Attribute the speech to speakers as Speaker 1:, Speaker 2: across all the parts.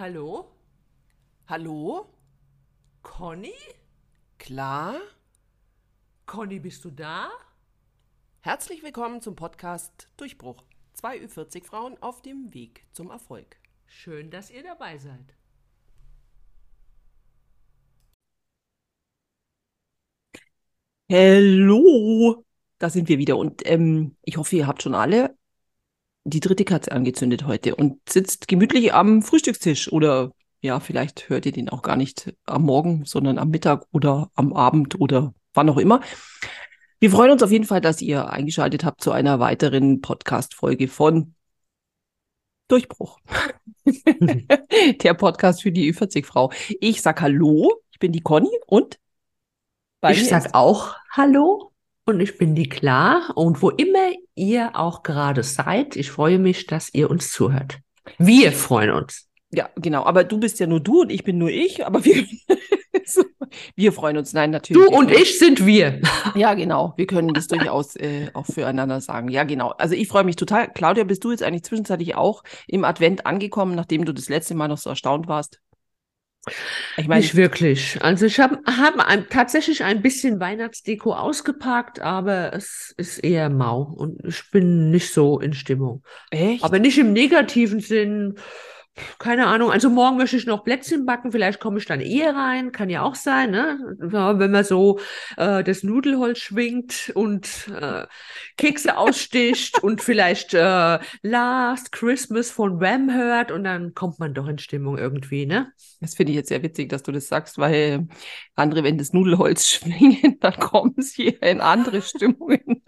Speaker 1: Hallo?
Speaker 2: Hallo?
Speaker 1: Conny?
Speaker 2: Klar?
Speaker 1: Conny, bist du da?
Speaker 2: Herzlich willkommen zum Podcast Durchbruch. Zwei Ü40 Frauen auf dem Weg zum Erfolg.
Speaker 1: Schön, dass ihr dabei seid.
Speaker 2: Hallo! Da sind wir wieder und ähm, ich hoffe, ihr habt schon alle die dritte Katze angezündet heute und sitzt gemütlich am Frühstückstisch oder ja, vielleicht hört ihr den auch gar nicht am Morgen, sondern am Mittag oder am Abend oder wann auch immer. Wir freuen uns auf jeden Fall, dass ihr eingeschaltet habt zu einer weiteren Podcast-Folge von Durchbruch. Der Podcast für die Ü40-Frau. Ich sag Hallo, ich bin die Conny und
Speaker 1: ich sag auch Hallo und ich bin die Klar und wo immer ihr auch gerade seid, ich freue mich, dass ihr uns zuhört. Wir freuen uns.
Speaker 2: Ja, genau. Aber du bist ja nur du und ich bin nur ich. Aber wir, wir freuen uns. Nein, natürlich.
Speaker 1: Du und ich sind wir.
Speaker 2: Ja, genau. Wir können das durchaus äh, auch füreinander sagen. Ja, genau. Also ich freue mich total. Claudia, bist du jetzt eigentlich zwischenzeitlich auch im Advent angekommen, nachdem du das letzte Mal noch so erstaunt warst?
Speaker 1: Ich meine, nicht wirklich. Also ich habe hab ein, tatsächlich ein bisschen Weihnachtsdeko ausgepackt, aber es ist eher mau und ich bin nicht so in Stimmung. Echt? Aber nicht im negativen Sinn keine Ahnung, also morgen möchte ich noch Plätzchen backen, vielleicht komme ich dann eher rein, kann ja auch sein, ne? Wenn man so äh, das Nudelholz schwingt und äh, Kekse aussticht und vielleicht äh, Last Christmas von Wham hört und dann kommt man doch in Stimmung irgendwie, ne?
Speaker 2: Das finde ich jetzt sehr witzig, dass du das sagst, weil andere, wenn das Nudelholz schwingen, dann kommen sie in andere Stimmungen.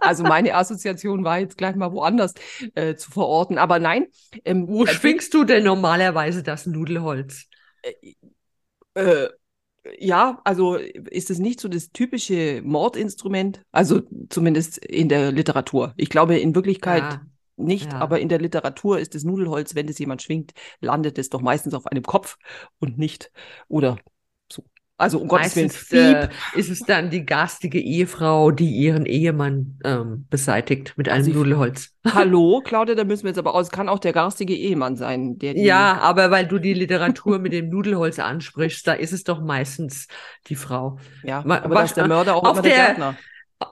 Speaker 2: also meine Assoziation war jetzt gleich mal woanders äh, zu verorten, aber nein.
Speaker 1: Ähm, Wo schwingt schwingst du denn normalerweise das Nudelholz?
Speaker 2: Äh, äh, ja, also ist es nicht so das typische Mordinstrument, also zumindest in der Literatur. Ich glaube in Wirklichkeit ja, nicht, ja. aber in der Literatur ist das Nudelholz, wenn das jemand schwingt, landet es doch meistens auf einem Kopf und nicht oder
Speaker 1: also um Gottes Willen. Äh, ist es dann die garstige Ehefrau, die ihren Ehemann ähm, beseitigt mit einem also Nudelholz.
Speaker 2: Hallo, Claudia, da müssen wir jetzt aber aus. Kann auch der garstige Ehemann sein,
Speaker 1: der Ja, aber weil du die Literatur mit dem Nudelholz ansprichst, da ist es doch meistens die Frau.
Speaker 2: Ja, aber Was, ist der Mörder auch immer der, der Gärtner.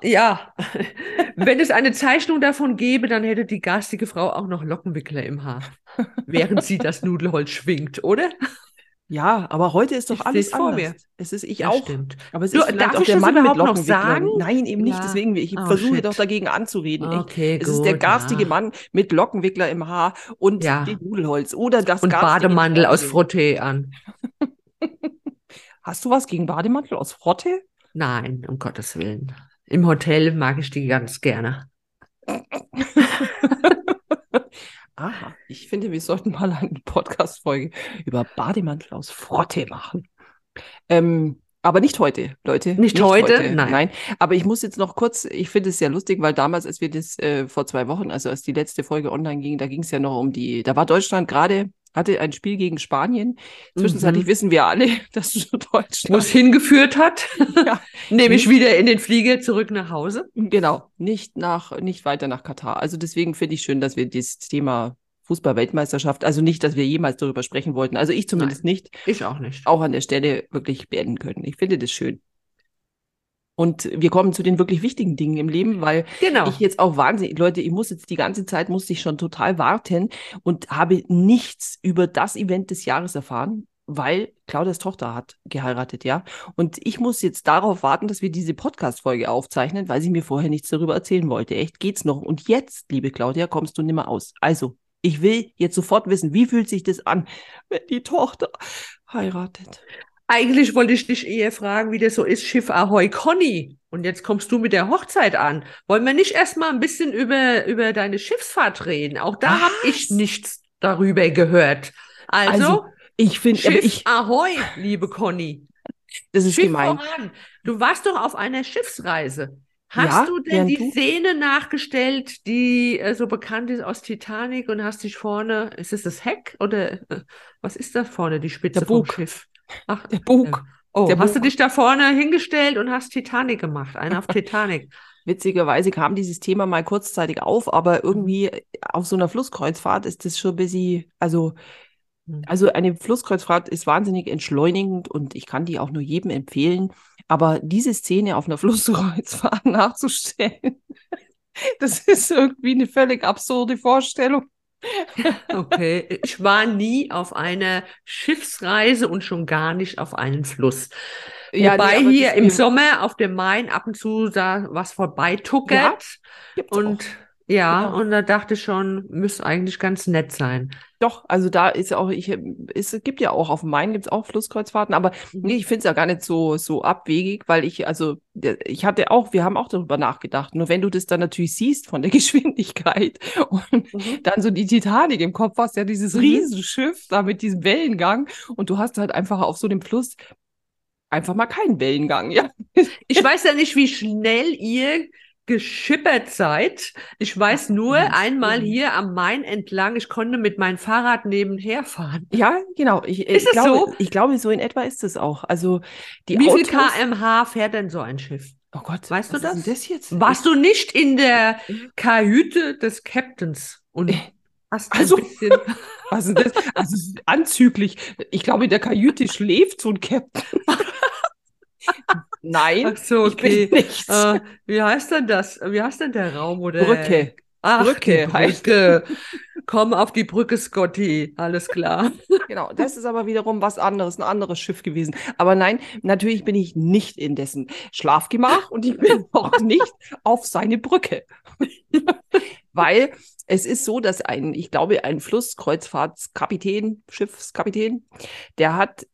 Speaker 1: Ja, wenn es eine Zeichnung davon gäbe, dann hätte die garstige Frau auch noch Lockenwickler im Haar, während sie das Nudelholz schwingt, oder?
Speaker 2: Ja, aber heute ist doch ich alles vor mir.
Speaker 1: Es ist ich ja, auch.
Speaker 2: Stimmt.
Speaker 1: Aber es du, ist vielleicht auch der Mann mit noch sagen?
Speaker 2: Nein, eben nicht. Ja. Deswegen ich oh, versuche shit. doch dagegen anzureden. Okay, es gut, ist der garstige ja. Mann mit Lockenwickler im Haar und ja. dem Nudelholz oder das
Speaker 1: und Bademantel aus Frottee an.
Speaker 2: Hast du was gegen Bademantel aus Frottee?
Speaker 1: Nein, um Gottes Willen. Im Hotel mag ich die ganz gerne.
Speaker 2: Aha, ich finde, wir sollten mal eine Podcast-Folge über Bademantel aus Frotte machen. Ähm, aber nicht heute, Leute.
Speaker 1: Nicht, nicht heute? heute?
Speaker 2: Nein. Nein. Aber ich muss jetzt noch kurz, ich finde es sehr lustig, weil damals, als wir das äh, vor zwei Wochen, also als die letzte Folge online ging, da ging es ja noch um die, da war Deutschland gerade, hatte ein Spiel gegen Spanien. Zwischenzeitlich mhm. wissen wir alle, dass Deutschland.
Speaker 1: Wo es hingeführt hat. ja. Nämlich wieder in den Flieger zurück nach Hause.
Speaker 2: Genau. Nicht nach, nicht weiter nach Katar. Also deswegen finde ich schön, dass wir dieses Thema Fußball-Weltmeisterschaft. Also nicht, dass wir jemals darüber sprechen wollten. Also ich zumindest Nein, nicht.
Speaker 1: Ich auch nicht.
Speaker 2: Auch an der Stelle wirklich beenden können. Ich finde das schön. Und wir kommen zu den wirklich wichtigen Dingen im Leben, weil genau. ich jetzt auch wahnsinnig, Leute, ich muss jetzt die ganze Zeit, musste ich schon total warten und habe nichts über das Event des Jahres erfahren, weil Claudias Tochter hat geheiratet, ja. Und ich muss jetzt darauf warten, dass wir diese Podcast-Folge aufzeichnen, weil sie mir vorher nichts darüber erzählen wollte. Echt geht's noch? Und jetzt, liebe Claudia, kommst du nimmer aus. Also, ich will jetzt sofort wissen, wie fühlt sich das an, wenn die Tochter heiratet?
Speaker 1: Eigentlich wollte ich dich eher fragen, wie das so ist, Schiff Ahoy Conny. Und jetzt kommst du mit der Hochzeit an. Wollen wir nicht erstmal ein bisschen über, über deine Schiffsfahrt reden? Auch da habe ich nichts darüber gehört. Also, also
Speaker 2: ich finde,
Speaker 1: Schiff
Speaker 2: ich,
Speaker 1: Ahoi, liebe Conny.
Speaker 2: Das ist Schiff gemein. Voran.
Speaker 1: Du warst doch auf einer Schiffsreise. Hast ja, du denn die du? Szene nachgestellt, die äh, so bekannt ist aus Titanic und hast dich vorne, ist es das Heck oder äh, was ist da vorne, die Spitze
Speaker 2: der vom
Speaker 1: Schiff?
Speaker 2: Ach, der Bug. Äh,
Speaker 1: oh,
Speaker 2: der
Speaker 1: hast Bug. du dich da vorne hingestellt und hast Titanic gemacht, einer auf Titanic.
Speaker 2: Witzigerweise kam dieses Thema mal kurzzeitig auf, aber irgendwie auf so einer Flusskreuzfahrt ist das schon ein bisschen, also Hm. Also eine Flusskreuzfahrt ist wahnsinnig entschleunigend und ich kann die auch nur jedem empfehlen. Aber diese Szene auf einer Flusskreuzfahrt nachzustellen, das ist irgendwie eine völlig absurde Vorstellung.
Speaker 1: Okay, ich war nie auf einer Schiffsreise und schon gar nicht auf einen Fluss. Ja, Wobei nee, hier im Sommer auf dem Main ab und zu da was vorbeituckert. Ja, und auch. Ja, genau. und da dachte ich schon, müsste eigentlich ganz nett sein.
Speaker 2: Doch, also da ist auch, ich, es gibt ja auch auf dem Main gibt es auch Flusskreuzfahrten, aber mhm. nee, ich finde es ja gar nicht so, so abwegig, weil ich, also ich hatte auch, wir haben auch darüber nachgedacht. Nur wenn du das dann natürlich siehst von der Geschwindigkeit und mhm. dann so die Titanic im Kopf hast, ja, dieses mhm. Riesenschiff da mit diesem Wellengang und du hast halt einfach auf so dem Fluss einfach mal keinen Wellengang, ja.
Speaker 1: Ich weiß ja nicht, wie schnell ihr geschippert seid. Ich weiß nur einmal hier am Main entlang, ich konnte mit meinem Fahrrad nebenher fahren.
Speaker 2: Ja, genau. Ich,
Speaker 1: ist
Speaker 2: ich glaube,
Speaker 1: so?
Speaker 2: Ich glaube, so in etwa ist es auch. Also die
Speaker 1: Wie Autos, viel kmh fährt denn so ein Schiff?
Speaker 2: Oh Gott,
Speaker 1: weißt du das?
Speaker 2: das jetzt?
Speaker 1: Warst du nicht in der Kajüte des Captains und äh,
Speaker 2: hast also, ein bisschen was das? Also anzüglich. Ich glaube, in der Kajüte schläft so ein Captain. Nein,
Speaker 1: Ach so, okay. ich bin nicht. Äh, wie heißt denn das? Wie heißt denn der Raum? Oder?
Speaker 2: Brücke.
Speaker 1: Ach, Brücke, Brücke. Komm auf die Brücke, Scotty. Alles klar.
Speaker 2: Genau, das ist aber wiederum was anderes, ein anderes Schiff gewesen. Aber nein, natürlich bin ich nicht in dessen Schlafgemach und ich bin auch nicht auf seine Brücke. Weil es ist so, dass ein, ich glaube, ein Flusskreuzfahrtskapitän, Schiffskapitän, der hat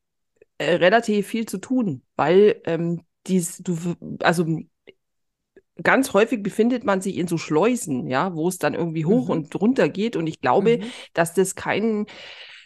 Speaker 2: äh, relativ viel zu tun, weil ähm, dies, du, also ganz häufig befindet man sich in so Schleusen, ja, wo es dann irgendwie hoch mhm. und runter geht. Und ich glaube, mhm. dass das kein,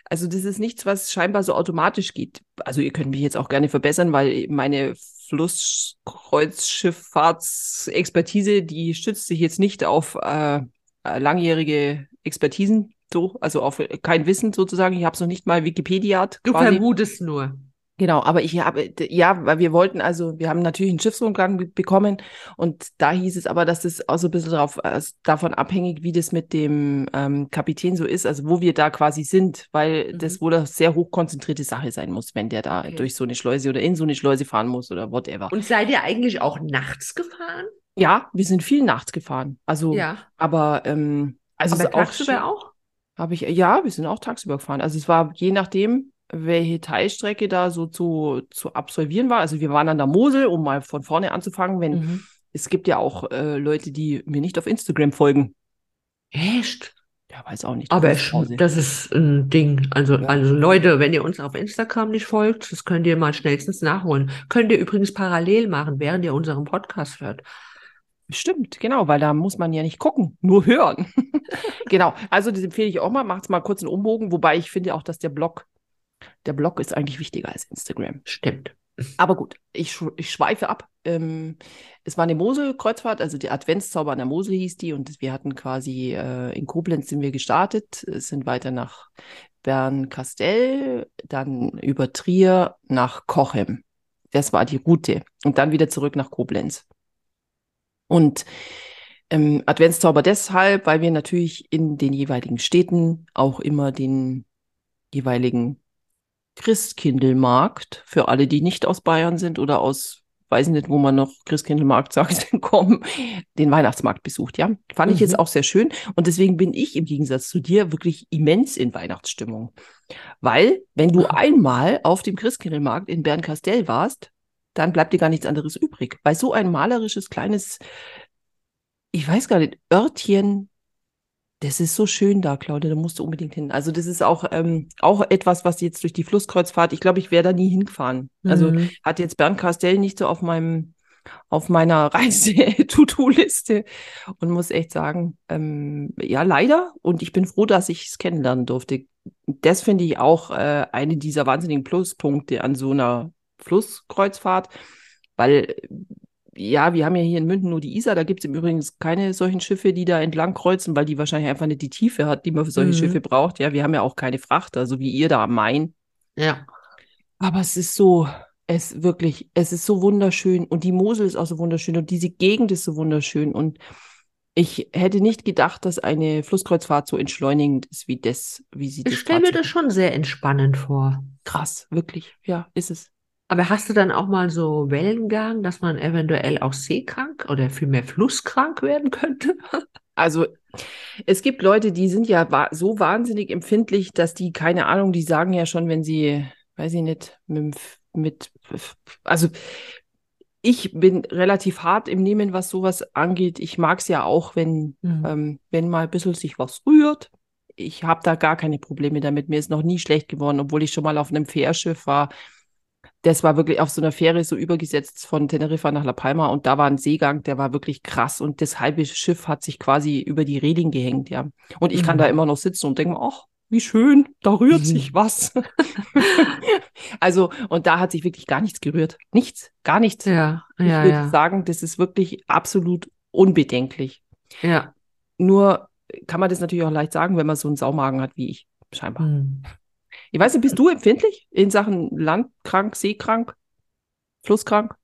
Speaker 2: also das ist nichts, was scheinbar so automatisch geht. Also ihr könnt mich jetzt auch gerne verbessern, weil meine Flusskreuzschifffahrtsexpertise, die stützt sich jetzt nicht auf äh, langjährige Expertisen, so, also auf kein Wissen sozusagen. Ich habe es noch nicht mal Wikipedia.
Speaker 1: Du vermutest nur.
Speaker 2: Genau, aber ich habe, ja, weil wir wollten, also wir haben natürlich einen Schiffsrundgang bekommen und da hieß es aber, dass das auch so ein bisschen drauf, äh, davon abhängig, wie das mit dem ähm, Kapitän so ist, also wo wir da quasi sind, weil mhm. das wohl eine sehr hochkonzentrierte Sache sein muss, wenn der da okay. durch so eine Schleuse oder in so eine Schleuse fahren muss oder whatever.
Speaker 1: Und seid ihr eigentlich auch nachts gefahren?
Speaker 2: Ja, wir sind viel nachts gefahren. Also, ja. aber, ähm, also
Speaker 1: aber tagsüber auch? auch?
Speaker 2: Habe ich, ja, wir sind auch tagsüber gefahren. Also es war je nachdem, welche Teilstrecke da so zu, zu absolvieren war. Also wir waren an der Mosel, um mal von vorne anzufangen, wenn mhm. es gibt ja auch äh, Leute, die mir nicht auf Instagram folgen.
Speaker 1: Echt?
Speaker 2: Ja, weiß auch nicht.
Speaker 1: Aber ich, das ist ein Ding. Also, ja. also Leute, wenn ihr uns auf Instagram nicht folgt, das könnt ihr mal schnellstens nachholen. Könnt ihr übrigens parallel machen, während ihr unseren Podcast hört.
Speaker 2: Stimmt, genau, weil da muss man ja nicht gucken, nur hören. genau, also das empfehle ich auch mal, macht's mal kurz einen Umbogen, wobei ich finde auch, dass der Blog der Blog ist eigentlich wichtiger als Instagram.
Speaker 1: Stimmt.
Speaker 2: Aber gut, ich, ich schweife ab. Ähm, es war eine Mosel-Kreuzfahrt, also die Adventszauber an der Mosel hieß die und wir hatten quasi äh, in Koblenz sind wir gestartet, sind weiter nach Bernkastell, dann über Trier nach Cochem. Das war die Route und dann wieder zurück nach Koblenz. Und ähm, Adventszauber deshalb, weil wir natürlich in den jeweiligen Städten auch immer den jeweiligen Christkindlmarkt für alle, die nicht aus Bayern sind oder aus, weiß nicht, wo man noch Christkindlmarkt sagt, kommen, den Weihnachtsmarkt besucht, ja. Fand mhm. ich jetzt mhm. auch sehr schön. Und deswegen bin ich im Gegensatz zu dir wirklich immens in Weihnachtsstimmung. Weil, wenn du einmal auf dem Christkindlmarkt in Bernkastell warst, dann bleibt dir gar nichts anderes übrig. Weil so ein malerisches kleines, ich weiß gar nicht, Örtchen das ist so schön da, Claudia, da musst du unbedingt hin. Also das ist auch, ähm, auch etwas, was jetzt durch die Flusskreuzfahrt, ich glaube, ich wäre da nie hingefahren. Also mhm. Also hat jetzt Bernd Castell nicht so auf meinem, auf meiner Reise-To-Do-Liste und muss echt sagen, ähm, ja, leider. Und ich bin froh, dass ich es kennenlernen durfte. Das finde ich auch äh, eine dieser wahnsinnigen Pluspunkte an so einer Flusskreuzfahrt, weil ja, wir haben ja hier in München nur die Isar, da gibt es im Übrigen keine solchen Schiffe, die da entlang kreuzen, weil die wahrscheinlich einfach nicht die Tiefe hat, die man für solche mhm. Schiffe braucht. Ja, wir haben ja auch keine Frachter, so wie ihr da am Main.
Speaker 1: Ja.
Speaker 2: Aber es ist so, es wirklich, es ist so wunderschön und die Mosel ist auch so wunderschön und diese Gegend ist so wunderschön und Ich hätte nicht gedacht, dass eine Flusskreuzfahrt so entschleunigend ist wie das, wie sie
Speaker 1: das. Ich stelle mir das schon sehr entspannend vor.
Speaker 2: Krass, wirklich. Ja, ist es.
Speaker 1: Aber hast du dann auch mal so Wellengang, dass man eventuell auch seekrank oder vielmehr flusskrank werden könnte?
Speaker 2: Also es gibt Leute, die sind ja so wahnsinnig empfindlich, dass die, keine Ahnung, die sagen ja schon, wenn sie, weiß ich nicht, mit, mit also ich bin relativ hart im Nehmen, was sowas angeht. Ich mag es ja auch, wenn, mhm. ähm, wenn mal ein bisschen sich was rührt. Ich habe da gar keine Probleme damit. Mir ist noch nie schlecht geworden, obwohl ich schon mal auf einem Fährschiff war. Das war wirklich auf so einer Fähre so übergesetzt von Teneriffa nach La Palma und da war ein Seegang, der war wirklich krass und das halbe Schiff hat sich quasi über die Reling gehängt, ja. Und ich mhm. kann da immer noch sitzen und denke mir, ach, wie schön, da rührt mhm. sich was. also, und da hat sich wirklich gar nichts gerührt. Nichts, gar nichts.
Speaker 1: Ja,
Speaker 2: ich
Speaker 1: ja,
Speaker 2: würde
Speaker 1: ja.
Speaker 2: sagen, das ist wirklich absolut unbedenklich.
Speaker 1: Ja.
Speaker 2: Nur kann man das natürlich auch leicht sagen, wenn man so einen Saumagen hat wie ich, scheinbar. Mhm. Ich weiß nicht, bist du empfindlich in Sachen landkrank, seekrank, flusskrank?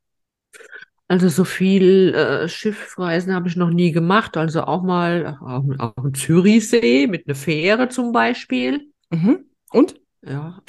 Speaker 1: Also so viel äh, Schiffreisen habe ich noch nie gemacht. Also auch mal auf, auf dem Zürichsee mit einer Fähre zum Beispiel.
Speaker 2: Mhm. Und?
Speaker 1: Ja,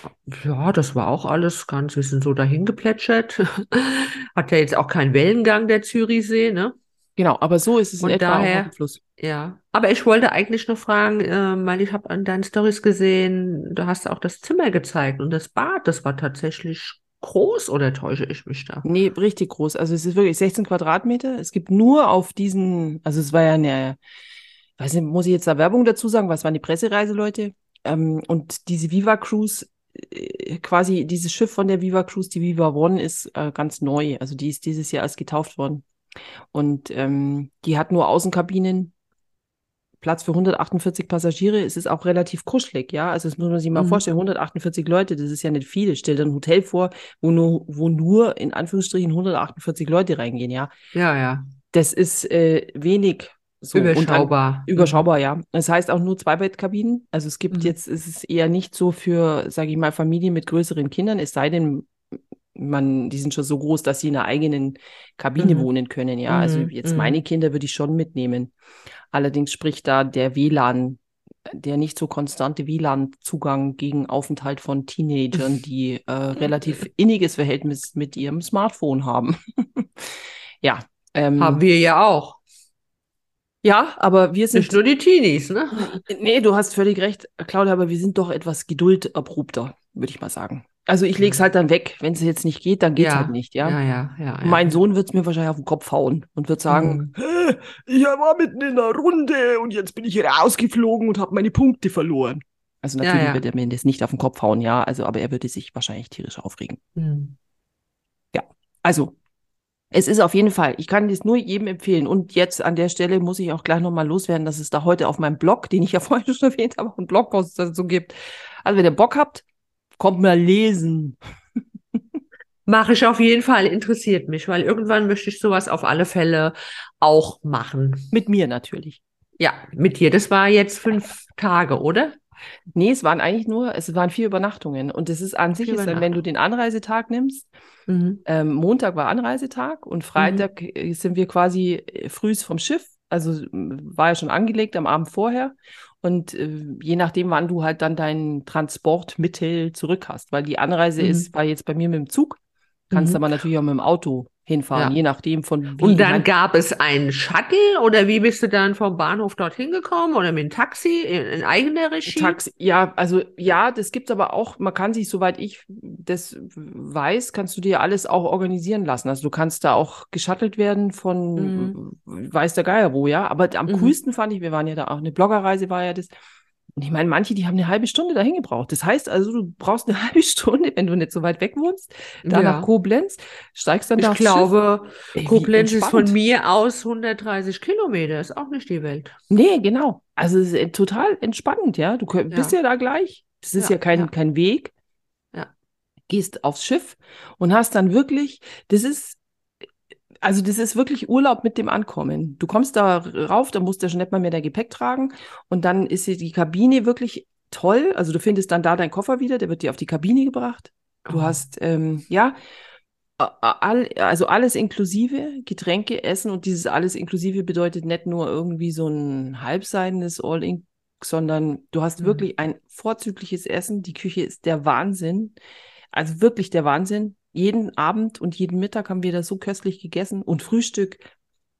Speaker 1: ja, das war auch alles ganz, wir sind so dahin geplätschert. Hat ja jetzt auch keinen Wellengang, der Zürichsee, ne?
Speaker 2: Genau, aber so ist es
Speaker 1: in etwa daher, auch dem Fluss. Ja, aber ich wollte eigentlich noch fragen, äh, weil ich habe an deinen Stories gesehen, du hast auch das Zimmer gezeigt und das Bad, das war tatsächlich groß oder täusche ich mich da?
Speaker 2: Nee, richtig groß. Also es ist wirklich 16 Quadratmeter. Es gibt nur auf diesen, also es war ja eine, weiß nicht, muss ich jetzt da Werbung dazu sagen, was waren die Pressereiseleute? Ähm, und diese Viva Cruise, äh, quasi dieses Schiff von der Viva Cruise, die Viva One, ist äh, ganz neu. Also die ist dieses Jahr erst getauft worden. Und ähm, die hat nur Außenkabinen, Platz für 148 Passagiere. Es ist auch relativ kuschelig, ja. Also das muss man sich mal mhm. vorstellen. 148 Leute, das ist ja nicht viel. Stell dir ein Hotel vor, wo nur, wo nur in Anführungsstrichen 148 Leute reingehen, ja.
Speaker 1: Ja, ja.
Speaker 2: Das ist äh, wenig
Speaker 1: so überschaubar.
Speaker 2: Dann, überschaubar, ja. Das heißt auch nur Zweibettkabinen. Also es gibt mhm. jetzt, es ist eher nicht so für, sage ich mal, Familien mit größeren Kindern, es sei denn, man, die sind schon so groß, dass sie in einer eigenen Kabine mhm. wohnen können, ja. Also mhm. jetzt mhm. meine Kinder würde ich schon mitnehmen. Allerdings spricht da der WLAN, der nicht so konstante WLAN-Zugang gegen Aufenthalt von Teenagern, die äh, relativ inniges Verhältnis mit ihrem Smartphone haben. ja.
Speaker 1: Ähm, haben wir ja auch.
Speaker 2: Ja, aber wir sind.
Speaker 1: Nicht nur die Teenies, ne?
Speaker 2: Nee, du hast völlig recht, Claudia, aber wir sind doch etwas gedulderprobter, würde ich mal sagen. Also ich lege es halt dann weg. Wenn es jetzt nicht geht, dann geht es ja. halt nicht, ja.
Speaker 1: Ja, ja, ja.
Speaker 2: Mein Sohn wird es mir wahrscheinlich auf den Kopf hauen und wird sagen, mhm. ich war mitten in einer Runde und jetzt bin ich rausgeflogen und habe meine Punkte verloren. Also natürlich ja, ja. wird er mir das nicht auf den Kopf hauen, ja. Also, aber er würde sich wahrscheinlich tierisch aufregen. Mhm. Ja, also es ist auf jeden Fall, ich kann das nur jedem empfehlen. Und jetzt an der Stelle muss ich auch gleich nochmal loswerden, dass es da heute auf meinem Blog, den ich ja vorhin schon erwähnt habe, einen Blogpost dazu gibt. Also wenn ihr Bock habt, kommt mal lesen.
Speaker 1: Mache ich auf jeden Fall, interessiert mich, weil irgendwann möchte ich sowas auf alle Fälle auch machen.
Speaker 2: Mit mir natürlich.
Speaker 1: Ja, mit dir. Das war jetzt fünf Tage, oder?
Speaker 2: Nee, es waren eigentlich nur, es waren vier Übernachtungen. Und es ist an sich, ist dann, wenn du den Anreisetag nimmst, mhm. ähm, Montag war Anreisetag und Freitag mhm. sind wir quasi äh, frühs vom Schiff. Also war ja schon angelegt am Abend vorher. Und äh, je nachdem, wann du halt dann dein Transportmittel zurück hast, weil die Anreise mhm. ist, war jetzt bei mir mit dem Zug, kannst mhm. aber natürlich auch mit dem Auto hinfahren, ja. je nachdem von
Speaker 1: wie. Und dann gab es einen Shuttle oder wie bist du dann vom Bahnhof dorthin gekommen oder mit dem Taxi in, in eigener Regie?
Speaker 2: Taxi, ja, also ja, das gibt aber auch, man kann sich, soweit ich das weiß, kannst du dir alles auch organisieren lassen. Also du kannst da auch geschattelt werden von mhm. weiß der Geier wo, ja. Aber am mhm. coolsten fand ich, wir waren ja da auch, eine Bloggerreise war ja das, und ich meine, manche, die haben eine halbe Stunde dahin gebraucht. Das heißt also, du brauchst eine halbe Stunde, wenn du nicht so weit weg wohnst, da ja. nach Koblenz, steigst dann
Speaker 1: da Ich glaube, Ey, Koblenz ist von mir aus 130 Kilometer, ist auch nicht die Welt.
Speaker 2: Nee, genau. Also es ist äh, total entspannend, ja. Du bist ja, ja da gleich. Das ist ja, ja kein, kein Weg.
Speaker 1: Ja.
Speaker 2: Gehst aufs Schiff und hast dann wirklich, das ist also das ist wirklich Urlaub mit dem Ankommen. Du kommst da rauf, da musst du schon nicht mal mehr dein Gepäck tragen und dann ist die Kabine wirklich toll. Also du findest dann da deinen Koffer wieder, der wird dir auf die Kabine gebracht. Du hast, ähm, ja, also alles inklusive, Getränke, Essen und dieses alles inklusive bedeutet nicht nur irgendwie so ein halbseidenes All-In, sondern du hast mhm. wirklich ein vorzügliches Essen. Die Küche ist der Wahnsinn. Also wirklich der Wahnsinn. Jeden Abend und jeden Mittag haben wir da so köstlich gegessen und Frühstück.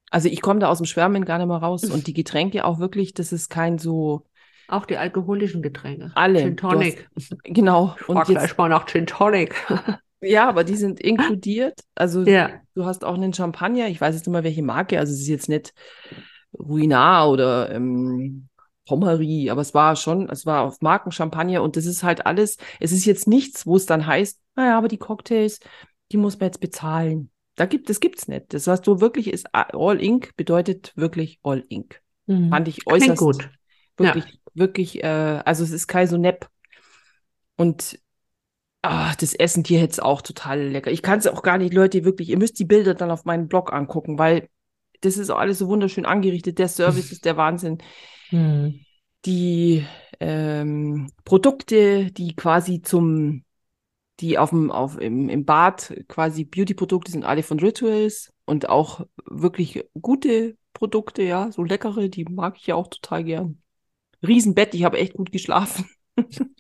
Speaker 2: Also ich komme da aus dem Schwärmen gar nicht mehr raus. Und die Getränke auch wirklich, das ist kein so.
Speaker 1: Auch die alkoholischen Getränke.
Speaker 2: Alle.
Speaker 1: Gin Tonic.
Speaker 2: Hast, genau.
Speaker 1: Und jetzt mal nach Gin Tonic.
Speaker 2: Ja, aber die sind inkludiert. Also ja. du hast auch einen Champagner. Ich weiß jetzt nicht mal, welche Marke. Also es ist jetzt nicht Ruinar oder ähm, Pommery, aber es war schon, es war auf Marken Champagner und das ist halt alles. Es ist jetzt nichts, wo es dann heißt, naja, aber die Cocktails, die muss man jetzt bezahlen. Da gibt, das gibt's nicht. Das, was du wirklich ist, All Ink bedeutet wirklich All Ink. Mhm. Fand ich äußerst Klingt gut. Wirklich, ja. wirklich, äh, also es ist Kai so nepp. Und Ah, das Essen hier jetzt auch total lecker. Ich kann es auch gar nicht, Leute, wirklich, ihr müsst die Bilder dann auf meinem Blog angucken, weil das ist auch alles so wunderschön angerichtet. Der Service ist der Wahnsinn. Hm. Die ähm, Produkte, die quasi zum, die auf dem, auf, im, im Bad quasi Beauty-Produkte sind alle von Rituals und auch wirklich gute Produkte, ja, so leckere, die mag ich ja auch total gern. Riesenbett, ich habe echt gut geschlafen.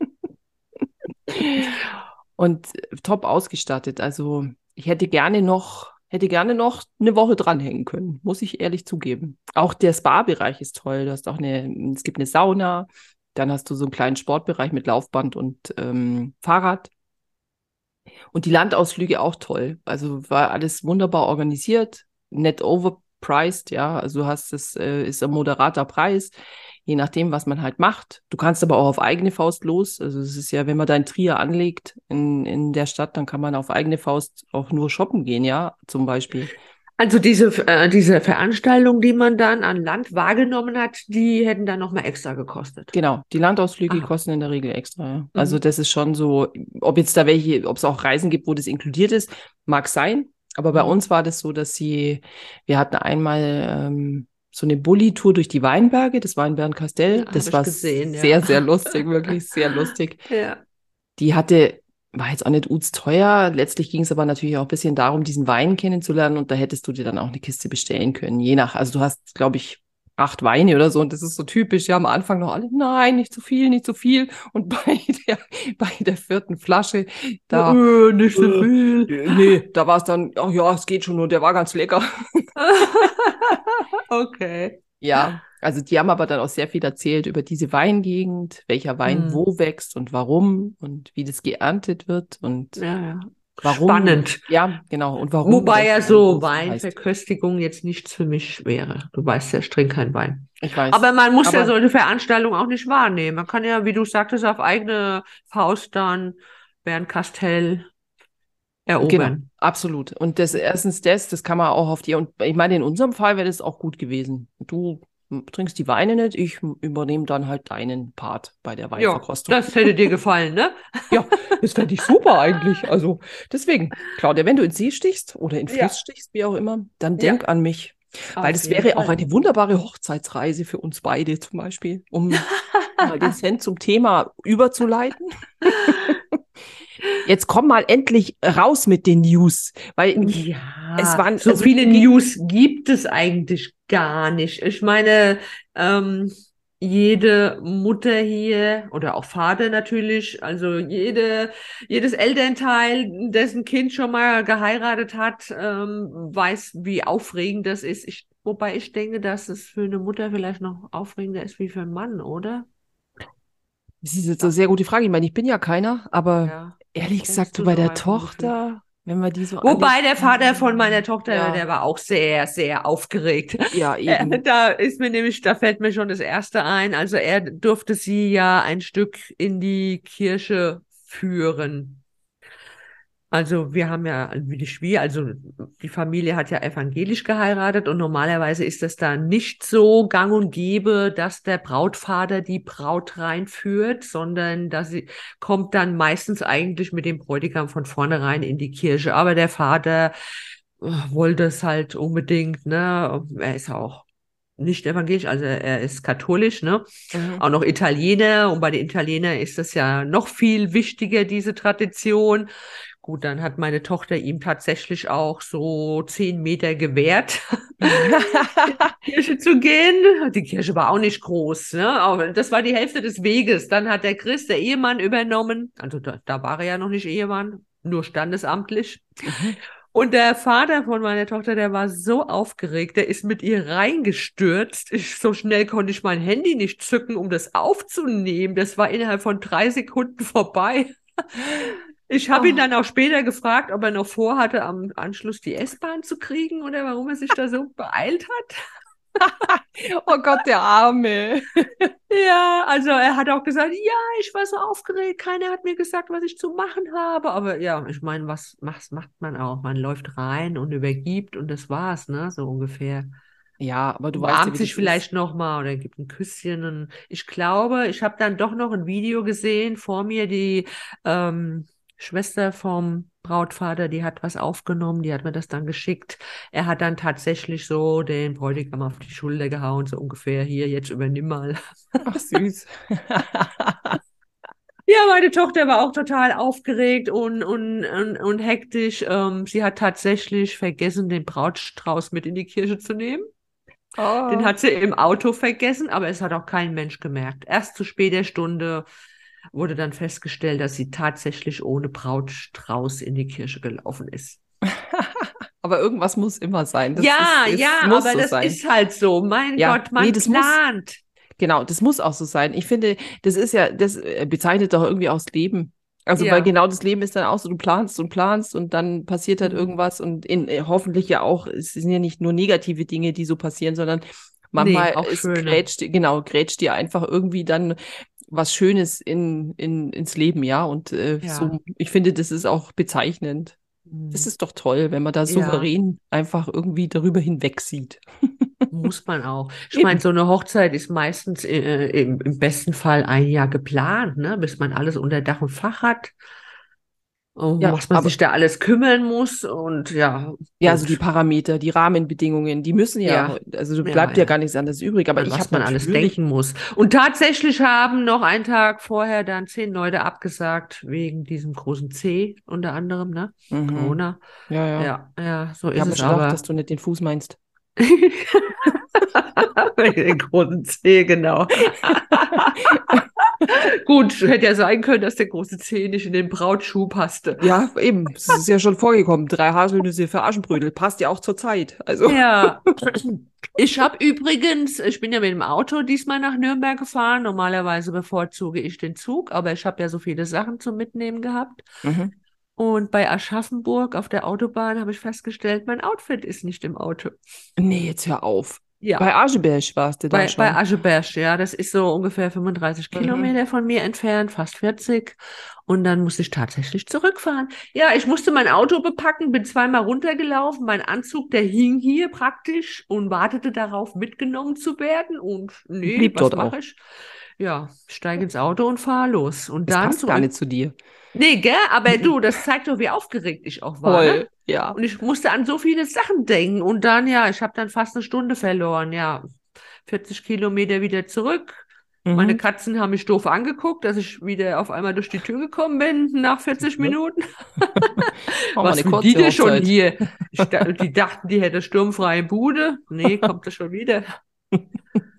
Speaker 2: und top ausgestattet. Also ich hätte gerne noch, hätte gerne noch eine Woche dranhängen können, muss ich ehrlich zugeben. Auch der Spa-Bereich ist toll. Du hast auch eine, es gibt eine Sauna, dann hast du so einen kleinen Sportbereich mit Laufband und ähm, Fahrrad. Und die Landausflüge auch toll. Also war alles wunderbar organisiert, net overpriced, ja. Also du hast es, äh, ist ein moderater Preis je nachdem, was man halt macht. Du kannst aber auch auf eigene Faust los. Also es ist ja, wenn man dein Trier anlegt in, in der Stadt, dann kann man auf eigene Faust auch nur shoppen gehen, ja, zum Beispiel.
Speaker 1: Also diese, äh, diese Veranstaltung, die man dann an Land wahrgenommen hat, die hätten dann nochmal extra gekostet.
Speaker 2: Genau, die Landausflüge Aha. kosten in der Regel extra. Ja. Mhm. Also das ist schon so, ob jetzt da welche, ob es auch Reisen gibt, wo das inkludiert ist, mag sein. Aber bei mhm. uns war das so, dass sie, wir hatten einmal ähm, so eine Bulli-Tour durch die Weinberge, das Weinbergenkastell. Ja, das war gesehen, sehr, ja. sehr lustig, wirklich sehr lustig. Ja. Die hatte, war jetzt auch nicht uts teuer. Letztlich ging es aber natürlich auch ein bisschen darum, diesen Wein kennenzulernen und da hättest du dir dann auch eine Kiste bestellen können. Je nach, also du hast, glaube ich, acht Weine oder so und das ist so typisch. Ja, am Anfang noch alle, nein, nicht zu viel, nicht zu viel. Und bei der, bei der vierten Flasche, da.
Speaker 1: Äh, nicht so äh, viel.
Speaker 2: Nee, da war es dann, ach ja, es geht schon und der war ganz lecker.
Speaker 1: okay.
Speaker 2: Ja, also die haben aber dann auch sehr viel erzählt über diese Weingegend, welcher Wein hm. wo wächst und warum und wie das geerntet wird und
Speaker 1: ja, ja.
Speaker 2: Warum?
Speaker 1: Spannend.
Speaker 2: Ja, genau. Und warum?
Speaker 1: Wobei ja so Weinverköstigung jetzt nichts für mich wäre. Du weißt ja, ich trinke keinen Wein.
Speaker 2: Ich weiß.
Speaker 1: Aber man muss Aber ja solche Veranstaltungen auch nicht wahrnehmen. Man kann ja, wie du sagtest, auf eigene Faust dann Bernkastell erobern. Genau,
Speaker 2: absolut. Und das erstens das, das kann man auch auf dir. Und ich meine, in unserem Fall wäre das auch gut gewesen. Du trinkst die Weine nicht, ich übernehme dann halt deinen Part bei der Weinverkostung.
Speaker 1: Ja, das hätte dir gefallen, ne?
Speaker 2: ja, das fände ich super eigentlich. Also deswegen, Claudia, wenn du in See stichst oder in Fluss ja. stichst, wie auch immer, dann denk ja. an mich. Auf Weil das wäre Fall. auch eine wunderbare Hochzeitsreise für uns beide zum Beispiel, um mal den Cent zum Thema überzuleiten. Jetzt komm mal endlich raus mit den News, weil
Speaker 1: ja, es waren so also viele News gibt es eigentlich gar nicht. Ich meine, ähm, jede Mutter hier oder auch Vater natürlich, also jede, jedes Elternteil, dessen Kind schon mal geheiratet hat, ähm, weiß, wie aufregend das ist. Ich, wobei ich denke, dass es für eine Mutter vielleicht noch aufregender ist wie für einen Mann, oder?
Speaker 2: Das ist jetzt eine sehr gute Frage. Ich meine, ich bin ja keiner, aber ja. Ehrlich gesagt, du bei der Tochter, wenn wir die so.
Speaker 1: Wobei der Vater von meiner Tochter, ja. der war auch sehr, sehr aufgeregt.
Speaker 2: Ja, eben.
Speaker 1: Da ist mir nämlich, da fällt mir schon das erste ein. Also er durfte sie ja ein Stück in die Kirche führen. Also wir haben ja, wie die Schwie, also die Familie hat ja evangelisch geheiratet und normalerweise ist das da nicht so gang und gäbe, dass der Brautvater die Braut reinführt, sondern dass sie kommt dann meistens eigentlich mit dem Bräutigam von vornherein in die Kirche. Aber der Vater äh, wollte es halt unbedingt, ne? Er ist auch nicht evangelisch, also er ist katholisch, ne? Mhm. Auch noch Italiener und bei den Italienern ist das ja noch viel wichtiger, diese Tradition. Gut, dann hat meine Tochter ihm tatsächlich auch so zehn Meter gewährt, in die Kirche zu gehen. Die Kirche war auch nicht groß, ne? aber das war die Hälfte des Weges. Dann hat der Chris, der Ehemann, übernommen. Also da, da war er ja noch nicht Ehemann, nur standesamtlich. Mhm. Und der Vater von meiner Tochter, der war so aufgeregt, der ist mit ihr reingestürzt. Ich, so schnell konnte ich mein Handy nicht zücken, um das aufzunehmen. Das war innerhalb von drei Sekunden vorbei. Ich habe oh. ihn dann auch später gefragt, ob er noch vorhatte, am Anschluss die S-Bahn zu kriegen oder warum er sich da so beeilt hat.
Speaker 2: oh Gott, der Arme.
Speaker 1: ja, also er hat auch gesagt, ja, ich war so aufgeregt, keiner hat mir gesagt, was ich zu machen habe. Aber ja, ich meine, was macht, macht man auch? Man läuft rein und übergibt und das war's, ne? So ungefähr.
Speaker 2: Ja, aber du
Speaker 1: weißt ja, sich vielleicht noch mal oder gibt ein Küsschen. Und ich glaube, ich habe dann doch noch ein Video gesehen vor mir, die ähm, Schwester vom Brautvater, die hat was aufgenommen, die hat mir das dann geschickt. Er hat dann tatsächlich so den Bräutigam auf die Schulter gehauen, so ungefähr, hier, jetzt übernimm mal.
Speaker 2: Ach, süß.
Speaker 1: Ja, meine Tochter war auch total aufgeregt und, und, und, und hektisch. Ähm, sie hat tatsächlich vergessen, den Brautstrauß mit in die Kirche zu nehmen. Oh. Den hat sie im Auto vergessen, aber es hat auch kein Mensch gemerkt. Erst zu später Stunde wurde dann festgestellt, dass sie tatsächlich ohne Brautstrauß in die Kirche gelaufen ist.
Speaker 2: aber irgendwas muss immer sein.
Speaker 1: Das ja, ist, ja, aber so das sein. ist halt so. Mein ja, Gott, man nee, plant.
Speaker 2: Muss, genau, das muss auch so sein. Ich finde, das ist ja, das äh, bezeichnet doch irgendwie auch das Leben. Also, ja. weil genau das Leben ist dann auch so, du planst und planst und dann passiert halt mhm. irgendwas und in, äh, hoffentlich ja auch, es sind ja nicht nur negative Dinge, die so passieren, sondern manchmal nee, ist, grätscht, genau, grätscht dir einfach irgendwie dann was Schönes in, in, ins Leben, ja. Und äh, ja. so, ich finde, das ist auch bezeichnend. Das mhm. ist doch toll, wenn man da souverän ja. einfach irgendwie darüber hinweg sieht.
Speaker 1: Muss man auch. Ich meine, so eine Hochzeit ist meistens äh, im, im, besten Fall ein Jahr geplant, ne? bis man alles unter Dach und Fach hat um ja, was man sich da alles kümmern muss und ja.
Speaker 2: Ja, also die Parameter, die Rahmenbedingungen, die müssen ja, ja. also bleibt ja, ja, gar nichts anderes übrig, aber ich
Speaker 1: was man alles denken muss. Und tatsächlich haben noch einen Tag vorher dann zehn Leute abgesagt wegen diesem großen C unter anderem, ne? Mhm. Corona.
Speaker 2: Ja, ja.
Speaker 1: Ja, ja so
Speaker 2: ich
Speaker 1: ist
Speaker 2: es aber. dass du nicht den Fuß meinst.
Speaker 1: den großen C, genau. Gut, hätte ja sein können, dass der große Zeh nicht in den Brautschuh passte.
Speaker 2: Ja, eben. Das ist ja schon vorgekommen. Drei Haselnüsse für Aschenbrödel. Passt ja auch zur Zeit. Also.
Speaker 1: Ja. Ich habe übrigens, ich bin ja mit dem Auto diesmal nach Nürnberg gefahren. Normalerweise bevorzuge ich den Zug, aber ich habe ja so viele Sachen zum Mitnehmen gehabt. Mhm. Und bei Aschaffenburg auf der Autobahn habe ich festgestellt, mein Outfit ist nicht im Auto.
Speaker 2: Nee, jetzt hör auf. Ja. Bei Ascheberg warst du da
Speaker 1: bei,
Speaker 2: schon.
Speaker 1: Bei Ascheberg, ja. Das ist so ungefähr 35 mhm. Kilometer von mir entfernt, fast 40. Und dann musste ich tatsächlich zurückfahren. Ja, ich musste mein Auto bepacken, bin zweimal runtergelaufen. Mein Anzug, der hing hier praktisch und wartete darauf, mitgenommen zu werden. Und nee, Blieb was mache ich? Ja, steige ins Auto und fahre los. Und
Speaker 2: das
Speaker 1: dann
Speaker 2: passt gar nicht zu dir.
Speaker 1: Nee, gell? Aber du, das zeigt doch, wie aufgeregt ich auch war.
Speaker 2: Voll, ne? Ja.
Speaker 1: Und ich musste an so viele Sachen denken. Und dann, ja, ich habe dann fast eine Stunde verloren. Ja, 40 Kilometer wieder zurück. Mhm. Meine Katzen haben mich doof angeguckt, dass ich wieder auf einmal durch die Tür gekommen bin nach 40 Minuten. Was sind die denn schon hier? Da, die dachten, die hätte sturmfreie Bude. Nee, kommt das schon wieder.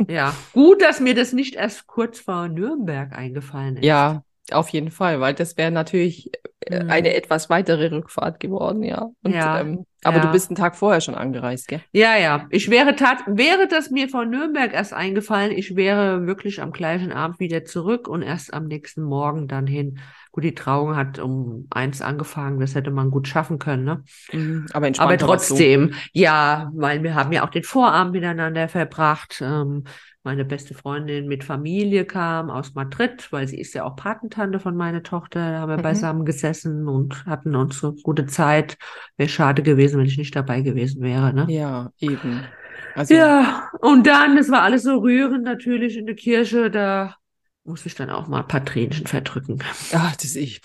Speaker 1: ja, gut, dass mir das nicht erst kurz vor Nürnberg eingefallen ist.
Speaker 2: Ja, auf jeden Fall, weil das wäre natürlich mhm. eine etwas weitere Rückfahrt geworden, ja. Und, ja, ähm, aber ja. du bist einen Tag vorher schon angereist, gell?
Speaker 1: Ja, ja. Ich wäre tat, wäre das mir von Nürnberg erst eingefallen, ich wäre wirklich am gleichen Abend wieder zurück und erst am nächsten Morgen dann hin. Gut, die Trauung hat um eins angefangen, das hätte man gut schaffen können, ne?
Speaker 2: Mhm, aber,
Speaker 1: aber trotzdem, so. ja, weil wir haben ja auch den Vorabend miteinander verbracht. Ähm, meine beste Freundin mit Familie kam aus Madrid, weil sie ist ja auch Patentante von meiner Tochter. Da haben wir mhm. beisammen gesessen und hatten uns so gute Zeit. Wäre schade gewesen, wenn ich nicht dabei gewesen wäre. Ne?
Speaker 2: Ja, eben.
Speaker 1: Also, ja, und dann, das war alles so rührend natürlich in der Kirche. Da muss ich dann auch mal ein paar Tränchen verdrücken.
Speaker 2: Ja, das ist ich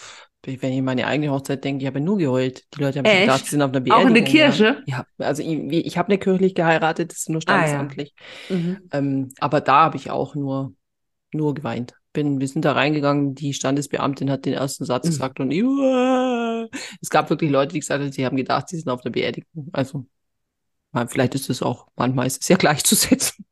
Speaker 2: wenn ich an meine eigene Hochzeit denke, ich habe nur geheult. Die Leute haben Echt? gedacht, sie sind auf einer
Speaker 1: Beerdigung. Auch in der Kirche?
Speaker 2: Ja, ja also ich, ich habe nicht kirchlich geheiratet, das ist nur standesamtlich. Ah, ja. mhm. ähm, aber da habe ich auch nur, nur geweint. Bin, wir sind da reingegangen, die Standesbeamtin hat den ersten Satz mhm. gesagt und es gab wirklich Leute, die gesagt haben, sie haben gedacht, sie sind auf der Beerdigung. Also, vielleicht ist es auch, manchmal ist es ja gleichzusetzen.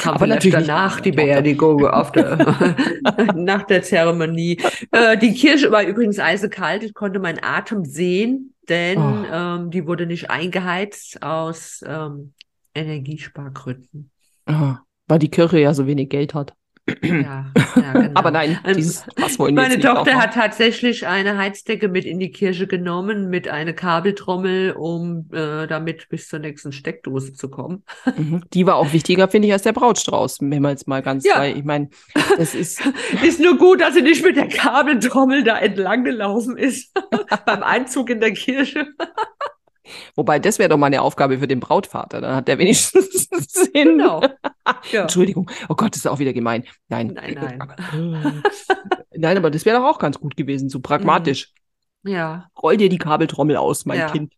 Speaker 1: Kam aber natürlich danach die Beerdigung auf der, nach der Zeremonie. Äh, die Kirche war übrigens eisekalt. Ich konnte meinen Atem sehen, denn oh. ähm, die wurde nicht eingeheizt aus ähm, Energiespargründen.
Speaker 2: Oh, weil die Kirche ja so wenig Geld hat. Ja, ja genau. Aber nein,
Speaker 1: ähm, dieses Fass wollen Meine Tochter hat tatsächlich eine Heizdecke mit in die Kirche genommen, mit einer Kabeltrommel, um äh, damit bis zur nächsten Steckdose zu kommen.
Speaker 2: Mhm. Die war auch wichtiger, finde ich, als der Brautstrauß, wenn man jetzt mal ganz, ja. weil ich meine, das ist.
Speaker 1: ist nur gut, dass sie nicht mit der Kabeltrommel da entlang gelaufen ist beim Einzug in der Kirche.
Speaker 2: Wobei, das wäre doch mal eine Aufgabe für den Brautvater. Dann hat der wenigstens Sinn. Genau. Ja. Entschuldigung. Oh Gott, das ist auch wieder gemein. Nein. Nein, nein. nein, aber das wäre doch auch ganz gut gewesen, so pragmatisch.
Speaker 1: Ja.
Speaker 2: Roll dir die Kabeltrommel aus, mein ja. Kind.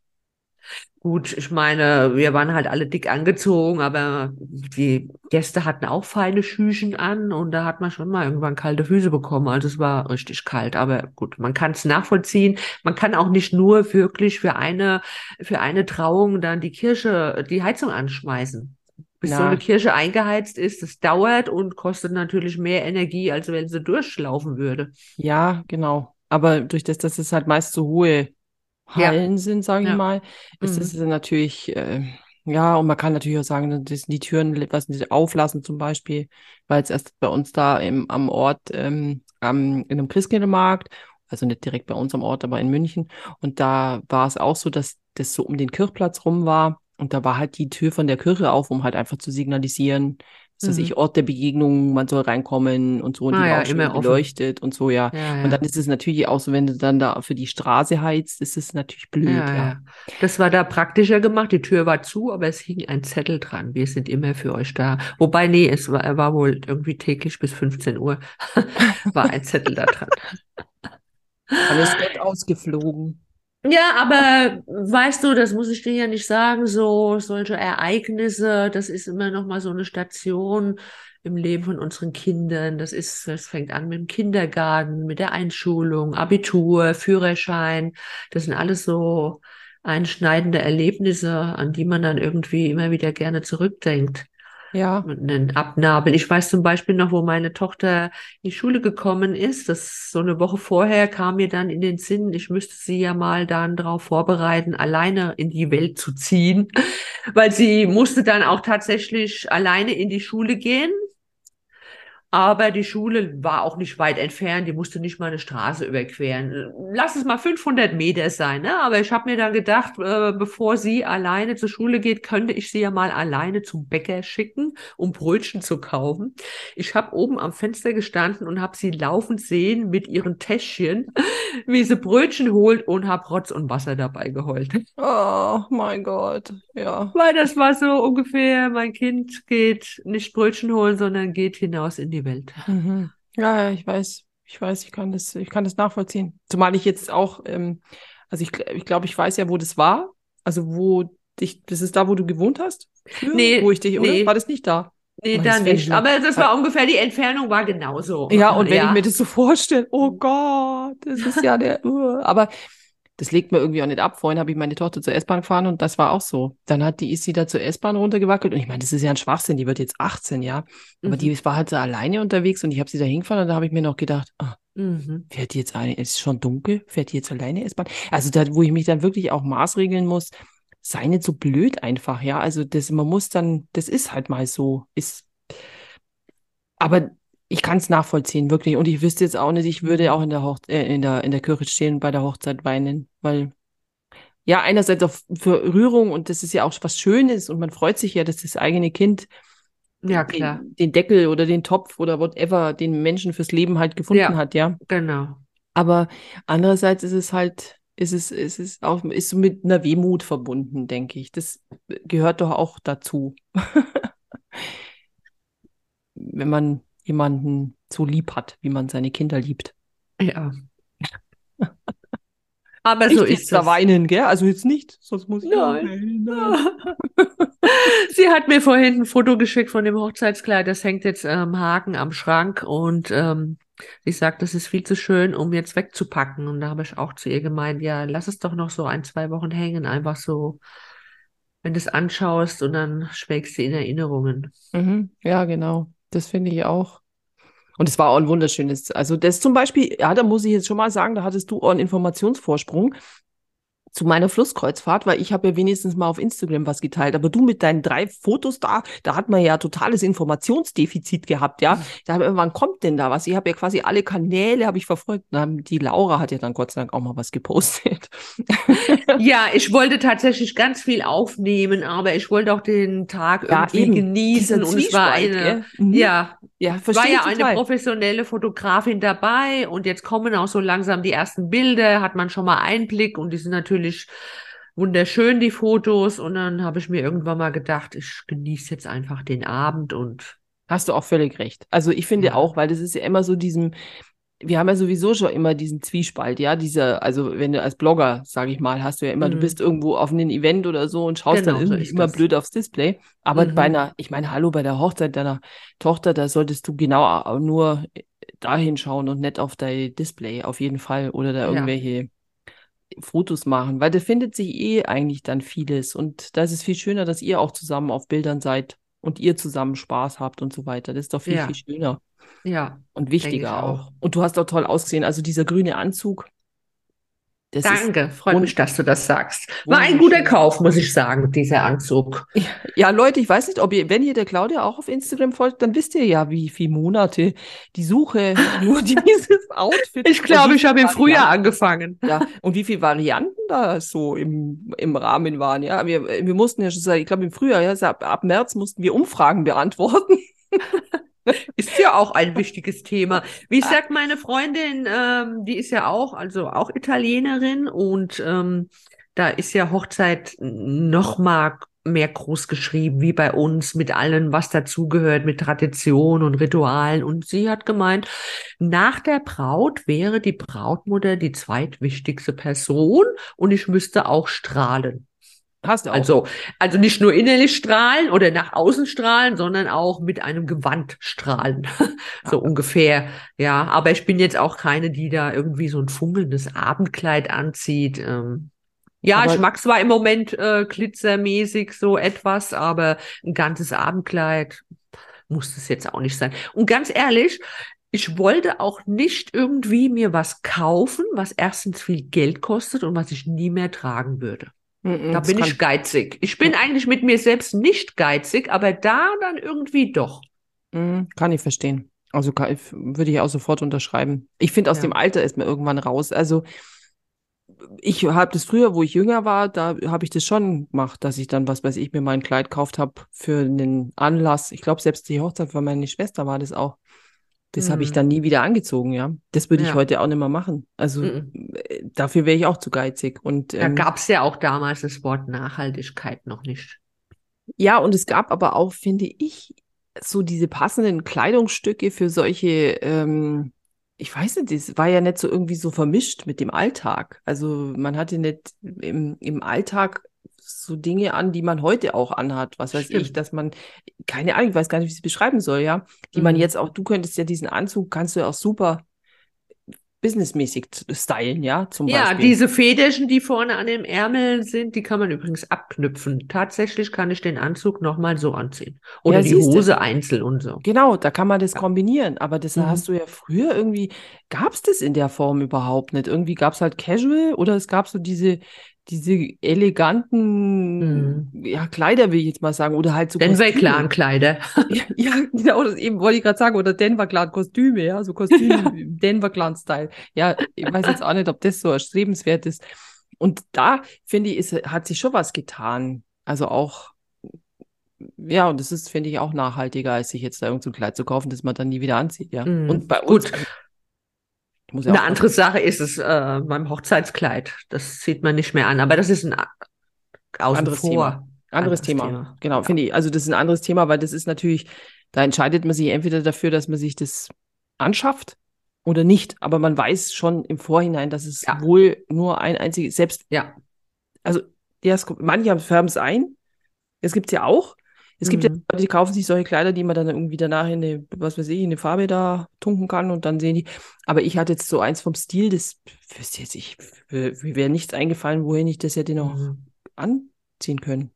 Speaker 1: Gut, ich meine, wir waren halt alle dick angezogen, aber die Gäste hatten auch feine Schüchen an und da hat man schon mal irgendwann kalte Füße bekommen. Also es war richtig kalt. Aber gut, man kann es nachvollziehen. Man kann auch nicht nur wirklich für eine, für eine Trauung dann die Kirche, die Heizung anschmeißen. Bis Na. so eine Kirche eingeheizt ist, das dauert und kostet natürlich mehr Energie, als wenn sie durchlaufen würde.
Speaker 2: Ja, genau. Aber durch das, dass es halt meist so hohe Hallen ja. sind, sage ich ja. mal, ist mhm. es natürlich, äh, ja, und man kann natürlich auch sagen, dass die Türen etwas auflassen zum Beispiel, weil es erst bei uns da im, am Ort, ähm, am, in einem Christkindlmarkt, also nicht direkt bei uns am Ort, aber in München, und da war es auch so, dass das so um den Kirchplatz rum war, und da war halt die Tür von der Kirche auf, um halt einfach zu signalisieren, dass mhm. ich Ort der Begegnung, man soll reinkommen und so und ah, die ja, auch schon beleuchtet offen. und so, ja. Ja, ja. Und dann ist es natürlich auch so, wenn du dann da für die Straße heizt, ist es natürlich blöd, ja.
Speaker 1: Das war da praktischer gemacht, die Tür war zu, aber es hing ein Zettel dran, wir sind immer für euch da. Wobei, nee, es war, war wohl irgendwie täglich bis 15 Uhr war ein Zettel da dran.
Speaker 2: Alles wird ausgeflogen.
Speaker 1: Ja, aber weißt du, das muss ich dir ja nicht sagen, so solche Ereignisse, das ist immer noch mal so eine Station im Leben von unseren Kindern. Das ist, das fängt an mit dem Kindergarten, mit der Einschulung, Abitur, Führerschein. Das sind alles so einschneidende Erlebnisse, an die man dann irgendwie immer wieder gerne zurückdenkt
Speaker 2: ja.
Speaker 1: einen Abnabel. Ich weiß zum Beispiel noch, wo meine Tochter in die Schule gekommen ist. Das so eine Woche vorher kam mir dann in den Sinn, ich müsste sie ja mal dann darauf vorbereiten, alleine in die Welt zu ziehen, weil sie musste dann auch tatsächlich alleine in die Schule gehen. Aber die Schule war auch nicht weit entfernt, die musste nicht mal eine Straße überqueren. Lass es mal 500 Meter sein, ne? Aber ich habe mir dann gedacht, äh, bevor sie alleine zur Schule geht, könnte ich sie ja mal alleine zum Bäcker schicken, um Brötchen zu kaufen. Ich habe oben am Fenster gestanden und habe sie laufend sehen mit ihren Täschchen, wie sie Brötchen holt und habe Rotz und Wasser dabei geheult.
Speaker 2: Oh mein Gott, ja.
Speaker 1: Weil das war so ungefähr, mein Kind geht nicht Brötchen holen, sondern geht hinaus in die Welt.
Speaker 2: Mhm. Ja, ich weiß, ich weiß, ich kann das, ich kann das nachvollziehen. Zumal ich jetzt auch, ähm, also ich, ich glaube, ich weiß ja, wo das war. Also wo dich, das ist da, wo du gewohnt hast?
Speaker 1: Früher, nee.
Speaker 2: Wo ich dich, oder? War das nicht da?
Speaker 1: Nee, da nicht. Aber das war ungefähr, die Entfernung war genauso.
Speaker 2: Ja, und wenn ja. ich mir das so vorstelle, oh Gott, das ist ja der, uh, aber das legt mir irgendwie auch nicht ab. Vorhin habe ich meine Tochter zur S-Bahn gefahren und das war auch so. Dann hat die, ist sie da zur S-Bahn runtergewackelt und ich meine, das ist ja ein Schwachsinn, die wird jetzt 18, ja. Aber mhm. die war halt so alleine unterwegs und ich habe sie da hingefahren und da habe ich mir noch gedacht, oh, mhm. fährt die jetzt eine, ist schon dunkel, fährt die jetzt alleine S-Bahn? Also da, wo ich mich dann wirklich auch maßregeln muss, sei nicht so blöd einfach, ja. Also das, man muss dann, das ist halt mal so, ist, aber ich kann es nachvollziehen, wirklich. Und ich wüsste jetzt auch nicht, ich würde auch in der, Hoch äh, in der, in der Kirche stehen und bei der Hochzeit weinen, weil ja, einerseits auch für Rührung und das ist ja auch was Schönes und man freut sich ja, dass das eigene Kind
Speaker 1: ja, klar.
Speaker 2: Den, den Deckel oder den Topf oder whatever den Menschen fürs Leben halt gefunden ja, hat, ja.
Speaker 1: Genau.
Speaker 2: Aber andererseits ist es halt, ist es, ist es auch, ist mit einer Wehmut verbunden, denke ich. Das gehört doch auch dazu. Wenn man jemanden so lieb hat, wie man seine Kinder liebt.
Speaker 1: Ja.
Speaker 2: Aber so ist es. da weinen, gell? Also jetzt nicht, sonst muss ich
Speaker 1: Nein. nein. Sie hat mir vorhin ein Foto geschickt von dem Hochzeitskleid. Das hängt jetzt am ähm, Haken am Schrank und ähm, sie sagt, das ist viel zu schön, um jetzt wegzupacken. Und da habe ich auch zu ihr gemeint, ja, lass es doch noch so ein, zwei Wochen hängen, einfach so, wenn du es anschaust und dann schwelgst du in Erinnerungen.
Speaker 2: Mhm. Ja, genau. Das finde ich auch. Und es war auch ein wunderschönes. Also das zum Beispiel, ja, da muss ich jetzt schon mal sagen, da hattest du auch einen Informationsvorsprung zu meiner Flusskreuzfahrt, weil ich habe ja wenigstens mal auf Instagram was geteilt. Aber du mit deinen drei Fotos da, da hat man ja totales Informationsdefizit gehabt, ja. Mhm. Da habe ich, wann kommt denn da was? Ich habe ja quasi alle Kanäle habe ich verfolgt. Die Laura hat ja dann Gott sei Dank auch mal was gepostet.
Speaker 1: ja, ich wollte tatsächlich ganz viel aufnehmen, aber ich wollte auch den Tag ja, irgendwie eben. genießen und es war eine, mhm. ja, ja, war ja total. eine professionelle Fotografin dabei und jetzt kommen auch so langsam die ersten Bilder, hat man schon mal Einblick und die sind natürlich wunderschön, die Fotos. Und dann habe ich mir irgendwann mal gedacht, ich genieße jetzt einfach den Abend und.
Speaker 2: Hast du auch völlig recht. Also ich finde ja. auch, weil das ist ja immer so diesem, wir haben ja sowieso schon immer diesen Zwiespalt, ja, dieser, also wenn du als Blogger, sage ich mal, hast du ja immer, mhm. du bist irgendwo auf einem Event oder so und schaust genau, dann irgendwie immer das. blöd aufs Display. Aber mhm. bei einer, ich meine, hallo, bei der Hochzeit deiner Tochter, da solltest du genau nur dahin schauen und nicht auf dein Display, auf jeden Fall. Oder da irgendwelche ja. Fotos machen, weil da findet sich eh eigentlich dann vieles. Und da ist es viel schöner, dass ihr auch zusammen auf Bildern seid und ihr zusammen Spaß habt und so weiter. Das ist doch viel, ja. viel schöner.
Speaker 1: Ja.
Speaker 2: Und wichtiger auch. auch. Und du hast auch toll ausgesehen. Also dieser grüne Anzug.
Speaker 1: Das Danke, freut mich, dass du das sagst. War ein guter Kauf, muss ich sagen, dieser Anzug.
Speaker 2: Ja, ja, Leute, ich weiß nicht, ob ihr, wenn ihr der Claudia auch auf Instagram folgt, dann wisst ihr ja, wie viele Monate die Suche nur dieses Outfit.
Speaker 1: Ich glaube, ich habe im Frühjahr angefangen.
Speaker 2: Ja, und wie viele Varianten da so im, im Rahmen waren. Ja, wir, wir mussten ja schon sagen, ich glaube im Frühjahr, ja, ab, ab März mussten wir Umfragen beantworten.
Speaker 1: Ist ja auch ein wichtiges Thema. Wie sagt meine Freundin, ähm, die ist ja auch, also auch Italienerin und ähm, da ist ja Hochzeit noch mal mehr groß geschrieben, wie bei uns, mit allem, was dazugehört, mit Tradition und Ritualen. Und sie hat gemeint, nach der Braut wäre die Brautmutter die zweitwichtigste Person und ich müsste auch strahlen. Hast du auch. Also, also nicht nur innerlich strahlen oder nach außen strahlen, sondern auch mit einem Gewand strahlen. so ja. ungefähr. Ja, aber ich bin jetzt auch keine, die da irgendwie so ein funkelndes Abendkleid anzieht. Ähm, ja, aber ich mag zwar im Moment äh, glitzermäßig so etwas, aber ein ganzes Abendkleid muss es jetzt auch nicht sein. Und ganz ehrlich, ich wollte auch nicht irgendwie mir was kaufen, was erstens viel Geld kostet und was ich nie mehr tragen würde. Da bin ich geizig. Ich bin eigentlich mit mir selbst nicht geizig, aber da dann irgendwie doch.
Speaker 2: Mhm, kann ich verstehen. Also kann, würde ich auch sofort unterschreiben. Ich finde, aus ja. dem Alter ist man irgendwann raus. Also ich habe das früher, wo ich jünger war, da habe ich das schon gemacht, dass ich dann, was weiß ich, mir mein Kleid gekauft habe für einen Anlass. Ich glaube, selbst die Hochzeit von meiner Schwester war das auch. Das mhm. habe ich hm. dann nie wieder angezogen, ja. Das würde ich ja. heute auch nicht mehr machen. Also mhm. dafür wäre ich auch zu geizig. Und,
Speaker 1: ähm, da gab es ja auch damals das Wort Nachhaltigkeit noch nicht.
Speaker 2: Ja, und es gab aber auch, finde ich, so diese passenden Kleidungsstücke für solche, ähm, ich weiß nicht, das war ja nicht so irgendwie so vermischt mit dem Alltag. Also man hatte nicht im, im Alltag so Dinge an, die man heute auch anhat. Was weiß Stimmt. ich, dass man, keine Ahnung, ich weiß gar nicht, wie ich es beschreiben soll, ja. Die mhm. man jetzt auch, du könntest ja diesen Anzug, kannst du ja auch super businessmäßig stylen, ja,
Speaker 1: zum Beispiel. Ja, diese Federchen, die vorne an dem Ärmel sind, die kann man übrigens abknüpfen. Tatsächlich kann ich den Anzug nochmal so anziehen. Oder ja, die Hose einzeln und so.
Speaker 2: Genau, da kann man das kombinieren. Aber das mhm. hast du ja früher irgendwie, gab es das in der Form überhaupt nicht. Irgendwie gab es halt Casual oder es gab so diese, diese eleganten mhm. ja, Kleider, will ich jetzt mal sagen, oder halt so
Speaker 1: Denver Clan Kleider.
Speaker 2: ja, ja, genau, das eben wollte ich gerade sagen, oder Denver Clan Kostüme, ja, so Kostüme ja. Denver Clan Style. Ja, ich weiß jetzt auch nicht, ob das so erstrebenswert ist. Und da finde ich, ist, hat sich schon was getan. Also auch ja, und das ist, finde ich, auch nachhaltiger, als sich jetzt da irgendein so Kleid zu kaufen, das man dann nie wieder anzieht, ja.
Speaker 1: Mm, und bei uns, Gut. Muss Eine andere Sache ist es äh, beim Hochzeitskleid. Das sieht man nicht mehr an, aber das ist ein
Speaker 2: anderes vor. Thema. Anderes, anderes Thema. Thema. Genau, ja. finde ich. Also das ist ein anderes Thema, weil das ist natürlich, da entscheidet man sich entweder dafür, dass man sich das anschafft oder nicht. Aber man weiß schon im Vorhinein, dass es ja. wohl nur ein einziges, selbst, ja. Also, ja, manche färben es ein. Das gibt es ja auch. Es gibt ja mhm. Leute, die kaufen sich solche Kleider, die man dann irgendwie danach in eine, was weiß ich, in eine Farbe da tunken kann und dann sehen die. Aber ich hatte jetzt so eins vom Stil, das wüsste jetzt ich, mir wäre nichts eingefallen, wohin ich das hätte noch mhm. anziehen können.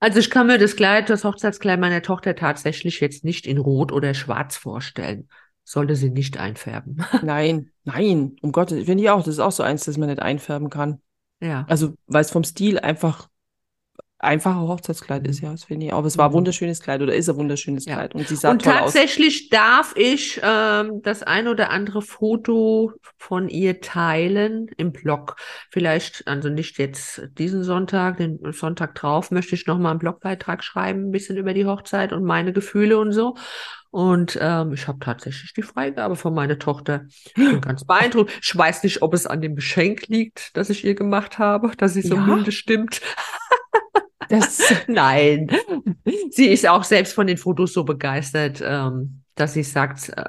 Speaker 1: Also ich kann mir das Kleid, das Hochzeitskleid meiner Tochter tatsächlich jetzt nicht in Rot oder Schwarz vorstellen. Sollte sie nicht einfärben.
Speaker 2: Nein, nein, um Gottes, finde ich auch. Das ist auch so eins, das man nicht einfärben kann.
Speaker 1: Ja.
Speaker 2: Also, weil es vom Stil einfach einfacher Hochzeitskleid ist, ja, das finde ich. Aber es war ein mhm. wunderschönes Kleid oder ist ein wunderschönes ja. Kleid. Und sie sah
Speaker 1: und
Speaker 2: toll
Speaker 1: tatsächlich aus. darf ich ähm, das ein oder andere Foto von ihr teilen im Blog. Vielleicht, also nicht jetzt diesen Sonntag, den Sonntag drauf möchte ich nochmal einen Blogbeitrag schreiben, ein bisschen über die Hochzeit und meine Gefühle und so. Und ähm, ich habe tatsächlich die Freigabe von meiner Tochter. Ganz beeindruckt. Ich weiß nicht, ob es an dem Geschenk liegt, das ich ihr gemacht habe, dass sie so ja? milde stimmt. Das, nein. Sie ist auch selbst von den Fotos so begeistert, ähm, dass sie sagt, äh,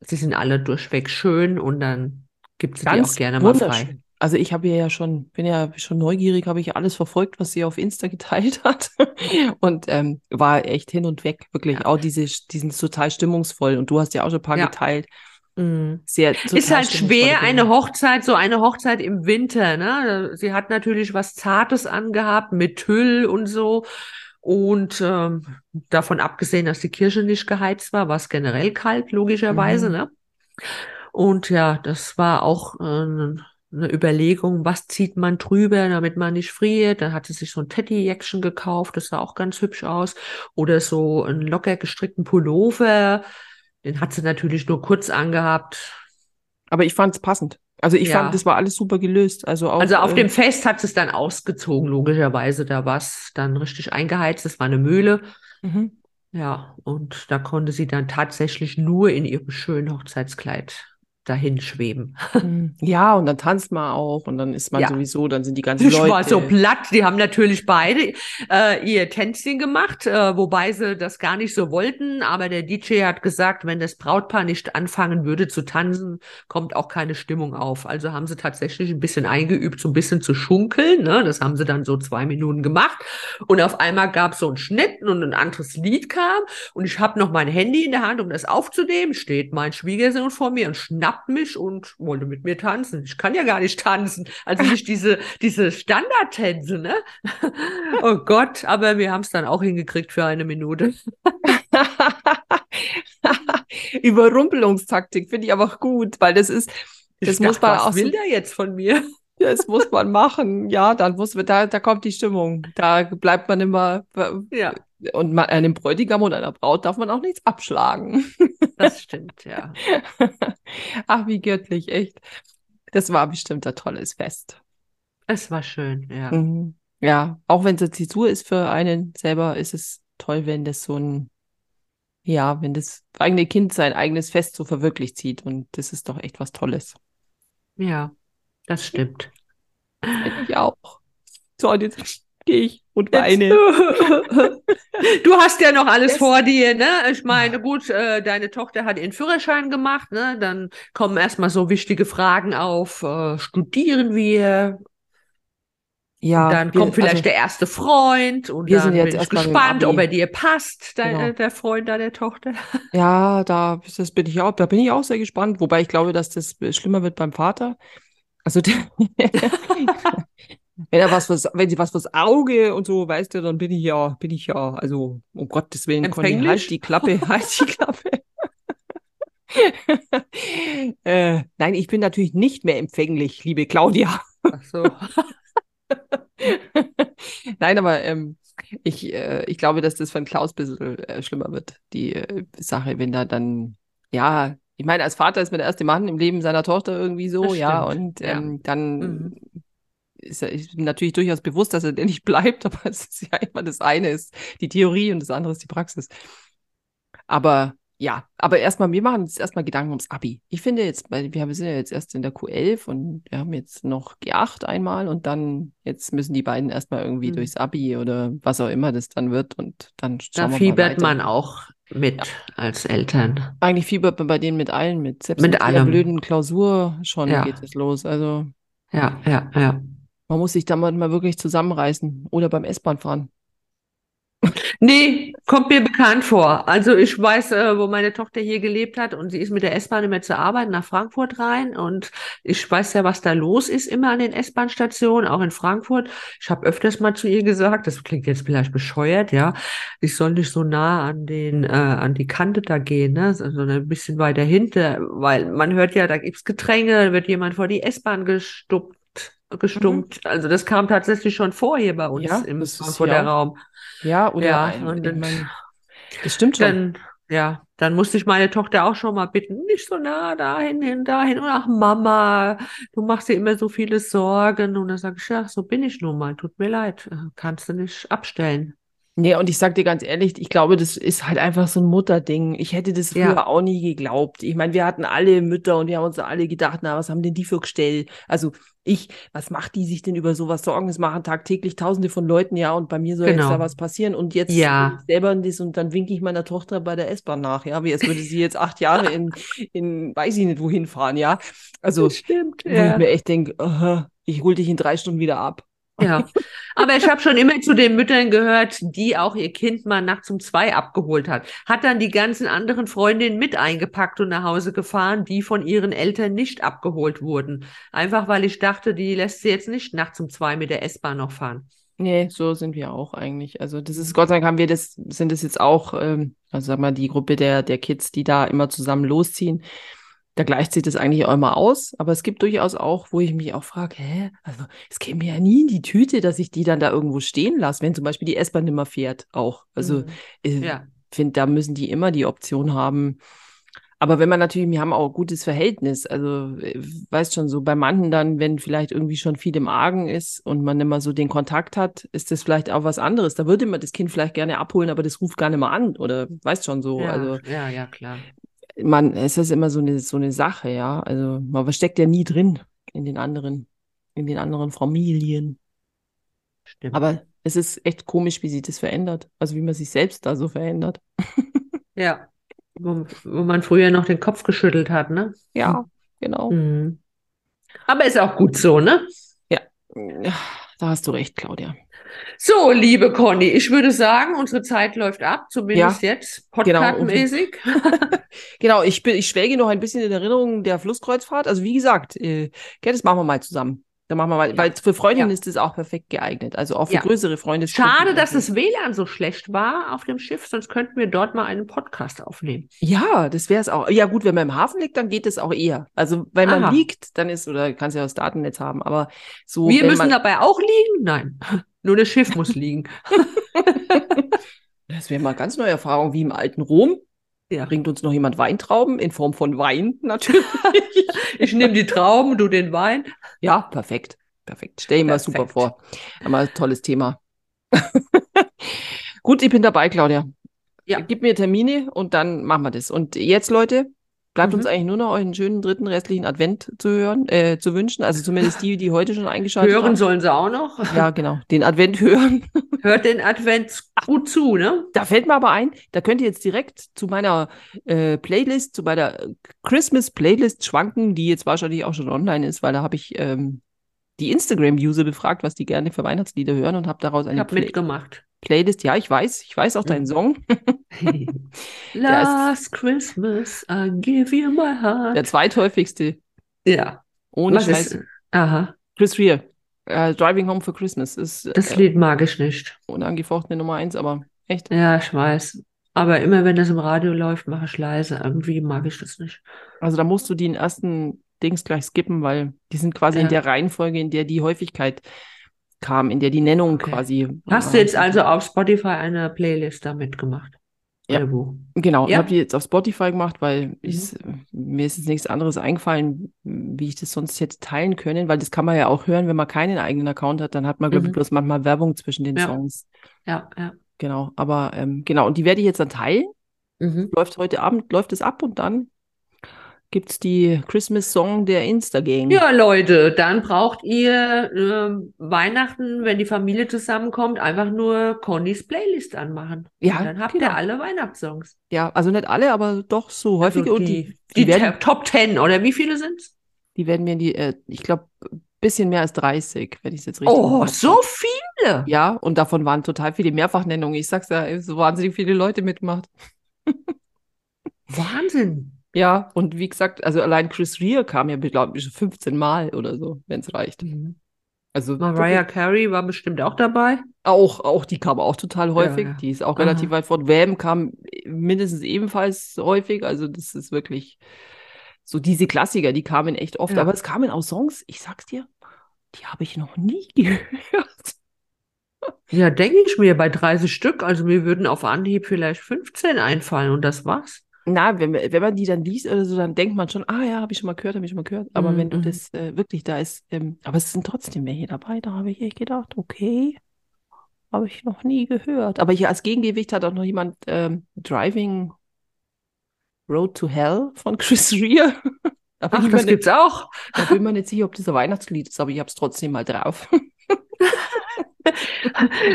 Speaker 1: sie sind alle durchweg schön und dann gibt sie die auch gerne mal frei.
Speaker 2: Also ich habe ja schon, bin ja schon neugierig, habe ich alles verfolgt, was sie auf Insta geteilt hat und ähm, war echt hin und weg, wirklich. Ja. Auch diese, diesen total stimmungsvoll und du hast ja auch schon ein paar ja. geteilt.
Speaker 1: Mhm. Sehr, ist halt schwer, eine Hochzeit, so eine Hochzeit im Winter. Ne? Sie hat natürlich was Zartes angehabt mit Tüll und so. Und ähm, davon abgesehen, dass die Kirche nicht geheizt war, war es generell kalt, logischerweise. Mhm. Ne? Und ja, das war auch äh, eine Überlegung, was zieht man drüber, damit man nicht friert. Dann hat sie sich so ein Teddy-Jäckchen gekauft, das sah auch ganz hübsch aus. Oder so einen locker gestrickten Pullover den hat sie natürlich nur kurz angehabt.
Speaker 2: Aber ich fand es passend. Also ich ja. fand, das war alles super gelöst. Also, auch,
Speaker 1: also auf äh, dem Fest hat es dann ausgezogen, logischerweise. Da war es dann richtig eingeheizt. Das war eine Mühle. Mhm. Ja, und da konnte sie dann tatsächlich nur in ihrem schönen Hochzeitskleid dahin schweben.
Speaker 2: Hm. Ja, und dann tanzt man auch und dann ist man ja. sowieso, dann sind die ganzen ich Leute. Ich war
Speaker 1: so platt, die haben natürlich beide äh, ihr Tänzchen gemacht, äh, wobei sie das gar nicht so wollten, aber der DJ hat gesagt, wenn das Brautpaar nicht anfangen würde zu tanzen, kommt auch keine Stimmung auf. Also haben sie tatsächlich ein bisschen eingeübt, so ein bisschen zu schunkeln, ne? das haben sie dann so zwei Minuten gemacht und auf einmal gab es so einen Schnitt und ein anderes Lied kam und ich habe noch mein Handy in der Hand, um das aufzunehmen, steht mein Schwiegersohn vor mir und schnappt schnappt mich und wollte mit mir tanzen. Ich kann ja gar nicht tanzen. Also nicht diese, diese Standardtänze, ne? oh Gott, aber wir haben es dann auch hingekriegt für eine Minute.
Speaker 2: Überrumpelungstaktik finde ich aber auch gut, weil das ist, das ich muss
Speaker 1: dachte, man was will der jetzt von mir?
Speaker 2: Das muss man machen. Ja, dann muss man, da, da kommt die Stimmung. Da bleibt man immer, ja. Und man, einem Bräutigam und einer Braut darf man auch nichts abschlagen.
Speaker 1: Das stimmt, ja.
Speaker 2: Ach, wie göttlich, echt. Das war bestimmt ein tolles Fest.
Speaker 1: Es war schön, ja.
Speaker 2: Mhm. Ja, auch wenn es eine Zäsur ist für einen selber, ist es toll, wenn das so ein, ja, wenn das eigene Kind sein eigenes Fest so verwirklicht sieht. Und das ist doch echt was Tolles.
Speaker 1: Ja, das stimmt.
Speaker 2: Finde ich auch. So, und jetzt gehe ich und weine.
Speaker 1: du hast ja noch alles Jetzt. vor dir, ne? Ich meine, gut, äh, deine Tochter hat ihren Führerschein gemacht, ne? Dann kommen erstmal so wichtige Fragen auf, äh, studieren wir? Ja, und dann wir, kommt vielleicht also, der erste Freund und wir dann sind jetzt bin ich gespannt, ob er dir passt, dein, genau. der Freund deiner Tochter.
Speaker 2: Ja, da das bin ich auch, da bin ich auch sehr gespannt, wobei ich glaube, dass das schlimmer wird beim Vater. Also der, wenn er was fürs, wenn sie was fürs Auge und so, weißt du, dann bin ich ja, bin ich ja, also um Gottes Willen, Conny, halt die Klappe, halt die Klappe. äh, nein, ich bin natürlich nicht mehr empfänglich, liebe Claudia. Ach so. nein, aber ähm, ich, äh, ich glaube, dass das von Klaus ein bisschen äh, schlimmer wird, die äh, Sache, wenn da dann, ja, ich meine, als Vater ist man der erste Mann im Leben seiner Tochter irgendwie so, ja, und ähm, ja. dann mhm ist ist natürlich durchaus bewusst, dass er der nicht bleibt, aber es ist ja immer das eine ist die Theorie und das andere ist die Praxis. Aber ja, aber erstmal, wir machen uns erstmal Gedanken ums Abi. Ich finde jetzt, wir sind ja jetzt erst in der Q11 und wir haben jetzt noch G8 einmal und dann, jetzt müssen die beiden erstmal irgendwie mhm. durchs Abi oder was auch immer das dann wird und dann
Speaker 1: schauen Da fiebert man auch mit ja. als Eltern.
Speaker 2: Eigentlich fiebert man bei denen mit allen mit.
Speaker 1: Selbst mit, mit einer
Speaker 2: blöden Klausur schon ja. geht es los. Also.
Speaker 1: Ja, ja, ja.
Speaker 2: Man muss sich da mal wirklich zusammenreißen oder beim S-Bahn fahren.
Speaker 1: Nee, kommt mir bekannt vor. Also ich weiß, äh, wo meine Tochter hier gelebt hat und sie ist mit der S-Bahn immer zur Arbeit nach Frankfurt rein und ich weiß ja, was da los ist immer an den S-Bahn-Stationen, auch in Frankfurt. Ich habe öfters mal zu ihr gesagt, das klingt jetzt vielleicht bescheuert, ja, ich soll nicht so nah an den äh, an die Kante da gehen, ne, sondern ein bisschen weiter hinter, weil man hört ja, da gibt's Getränke, wird jemand vor die S-Bahn gestuppt gestummt. Mhm. Also das kam tatsächlich schon vor hier bei uns ja, im Frankfurter Raum.
Speaker 2: Ja, oder ja, ein, und dann, das stimmt schon.
Speaker 1: Dann, ja, dann musste ich meine Tochter auch schon mal bitten, nicht so nah dahin, hin, dahin. Und ach, Mama, du machst dir immer so viele Sorgen. Und dann sage ich, ja, so bin ich nun mal. Tut mir leid. Kannst du nicht abstellen.
Speaker 2: Nee, und ich sag dir ganz ehrlich, ich glaube, das ist halt einfach so ein Mutterding. Ich hätte das früher ja. auch nie geglaubt. Ich meine, wir hatten alle Mütter und wir haben uns alle gedacht, na, was haben denn die für gestellt? Also ich, was macht die sich denn über sowas Sorgen? Es machen tagtäglich tausende von Leuten, ja, und bei mir soll genau. jetzt da was passieren. Und jetzt
Speaker 1: ja.
Speaker 2: selber das und dann winke ich meiner Tochter bei der S-Bahn nach, ja, wie als würde sie jetzt acht Jahre in, in weiß ich nicht wohin fahren, ja. Also,
Speaker 1: das stimmt,
Speaker 2: wo ja. ich mir echt denke, uh, ich hol dich in drei Stunden wieder ab.
Speaker 1: Ja, aber ich habe schon immer zu den Müttern gehört, die auch ihr Kind mal nachts um zwei abgeholt hat. Hat dann die ganzen anderen Freundinnen mit eingepackt und nach Hause gefahren, die von ihren Eltern nicht abgeholt wurden. Einfach weil ich dachte, die lässt sie jetzt nicht nachts um zwei mit der S-Bahn noch fahren.
Speaker 2: Nee, so sind wir auch eigentlich. Also das ist, Gott sei Dank haben wir das, sind das jetzt auch, ähm, also sag mal, die Gruppe der, der Kids, die da immer zusammen losziehen da gleicht sich das eigentlich auch immer aus, aber es gibt durchaus auch, wo ich mich auch frage, hä, also es käme mir ja nie in die Tüte, dass ich die dann da irgendwo stehen lasse, wenn zum Beispiel die S-Bahn nicht mehr fährt auch. Also mhm. ich ja. finde, da müssen die immer die Option haben. Aber wenn man natürlich, wir haben auch ein gutes Verhältnis, also weißt schon, so bei manchen dann, wenn vielleicht irgendwie schon viel im Argen ist und man immer so den Kontakt hat, ist das vielleicht auch was anderes. Da würde man das Kind vielleicht gerne abholen, aber das ruft gar nicht mehr an oder weißt schon so.
Speaker 1: Ja,
Speaker 2: also
Speaker 1: ja, ja, klar
Speaker 2: man, es ist immer so eine, so eine Sache, ja. Also man steckt ja nie drin in den anderen, in den anderen Familien. Stimmt. Aber es ist echt komisch, wie sich das verändert. Also wie man sich selbst da so verändert.
Speaker 1: ja. Wo, wo man früher noch den Kopf geschüttelt hat, ne?
Speaker 2: Ja, genau.
Speaker 1: Mhm. Aber ist auch gut so, ne?
Speaker 2: Ja. Da hast du recht, Claudia.
Speaker 1: So, liebe Conny, ich würde sagen, unsere Zeit läuft ab, zumindest ja, jetzt,
Speaker 2: genau, podcastmäßig. Genau, genau ich, bin, ich schwelge noch ein bisschen in Erinnerung der Flusskreuzfahrt. Also wie gesagt, äh, das machen wir mal zusammen. Dann machen wir mal, ja. weil für Freundinnen ja. ist es auch perfekt geeignet. Also auch für ja. größere Freunde.
Speaker 1: Schade, dass das WLAN so schlecht war auf dem Schiff, sonst könnten wir dort mal einen Podcast aufnehmen.
Speaker 2: Ja, das wäre es auch. Ja, gut, wenn man im Hafen liegt, dann geht es auch eher. Also, wenn Aha. man liegt, dann ist, oder kannst ja das Datennetz haben, aber so.
Speaker 1: Wir müssen man, dabei auch liegen? Nein. Nur das Schiff muss liegen.
Speaker 2: das wäre mal ganz neue Erfahrung, wie im alten Rom. Ja. Bringt uns noch jemand Weintrauben in Form von Wein natürlich.
Speaker 1: ich nehme die Trauben, du den Wein.
Speaker 2: Ja, perfekt. Perfekt. Stell dir mal super vor. Einmal tolles Thema. Gut, ich bin dabei, Claudia. Ja. Gib mir Termine und dann machen wir das. Und jetzt, Leute, Bleibt mhm. uns eigentlich nur noch einen schönen dritten restlichen Advent zu hören, äh, zu wünschen. Also zumindest die, die heute schon eingeschaltet
Speaker 1: hören
Speaker 2: haben.
Speaker 1: Hören sollen sie auch noch.
Speaker 2: Ja, genau. Den Advent hören.
Speaker 1: Hört den Advent gut zu, ne?
Speaker 2: Da fällt mir aber ein, da könnt ihr jetzt direkt zu meiner äh, Playlist, zu meiner Christmas Playlist schwanken, die jetzt wahrscheinlich auch schon online ist, weil da habe ich ähm, die Instagram-User befragt, was die gerne für Weihnachtslieder hören und habe daraus eine
Speaker 1: ich hab Play mitgemacht.
Speaker 2: Playlist. Ja, ich weiß, ich weiß auch deinen mhm. Song.
Speaker 1: Last Christmas, I give you my heart.
Speaker 2: Der zweithäufigste.
Speaker 1: Ja.
Speaker 2: Ohne Was Scheiß.
Speaker 1: Ist, aha.
Speaker 2: Chris Rea. Uh, Driving Home for Christmas ist.
Speaker 1: Das äh, Lied mag ich nicht.
Speaker 2: Unangefochtene Nummer eins, aber echt.
Speaker 1: Ja, ich weiß. Aber immer wenn das im Radio läuft, mache ich leise. Irgendwie mag ich das nicht.
Speaker 2: Also da musst du den ersten Dings gleich skippen, weil die sind quasi ja. in der Reihenfolge, in der die Häufigkeit kam, in der die Nennung okay. quasi.
Speaker 1: Hast du jetzt also auf Spotify eine Playlist damit gemacht?
Speaker 2: Ja, genau. Ja? Ich habe die jetzt auf Spotify gemacht, weil mhm. ich, mir ist jetzt nichts anderes eingefallen, wie ich das sonst hätte teilen können, weil das kann man ja auch hören, wenn man keinen eigenen Account hat, dann hat man, glaube ich, mhm. bloß manchmal Werbung zwischen den
Speaker 1: ja.
Speaker 2: Songs.
Speaker 1: Ja, ja.
Speaker 2: Genau, aber ähm, genau, und die werde ich jetzt dann teilen. Mhm. Läuft heute Abend, läuft es ab und dann gibt es die Christmas-Song der Insta-Gang.
Speaker 1: Ja, Leute, dann braucht ihr äh, Weihnachten, wenn die Familie zusammenkommt, einfach nur Connys Playlist anmachen. Ja, und dann habt genau. ihr alle Weihnachtssongs.
Speaker 2: Ja, also nicht alle, aber doch so häufige.
Speaker 1: Also die, und die, die, die werden, Top Ten, oder wie viele sind's?
Speaker 2: Die werden mir in die, äh, ich glaube, bisschen mehr als 30, wenn ich es jetzt richtig
Speaker 1: Oh, so viele?
Speaker 2: Ja, und davon waren total viele Mehrfachnennungen. Ich sag's ja, so wahnsinnig viele Leute mitmacht.
Speaker 1: Wahnsinn.
Speaker 2: Ja, und wie gesagt, also allein Chris Rea kam ja, glaube ich, 15 Mal oder so, wenn es reicht. Mhm.
Speaker 1: Also Mariah Carey war bestimmt auch dabei.
Speaker 2: Auch, auch, die kam auch total häufig. Ja, ja. Die ist auch Aha. relativ weit fort. Wham kam mindestens ebenfalls häufig. Also das ist wirklich so diese Klassiker, die kamen echt oft. Ja. Aber es kamen auch Songs, ich sag's dir, die habe ich noch nie gehört.
Speaker 1: Ja, denke ich mir, bei 30 Stück. Also mir würden auf Anhieb vielleicht 15 einfallen und das war's.
Speaker 2: Na, wenn, wenn man die dann liest oder so, dann denkt man schon, ah ja, habe ich schon mal gehört, habe ich schon mal gehört. Aber mhm. wenn du mhm. das äh, wirklich da ist, ähm, aber es sind trotzdem welche dabei, da habe ich echt gedacht, okay, habe ich noch nie gehört. Aber hier als Gegengewicht hat auch noch jemand ähm, Driving Road to Hell von Chris Rea.
Speaker 1: Ach, das nicht, gibt's auch.
Speaker 2: Da bin ich mir nicht sicher, ob das ein Weihnachtslied ist, aber ich habe es trotzdem mal drauf.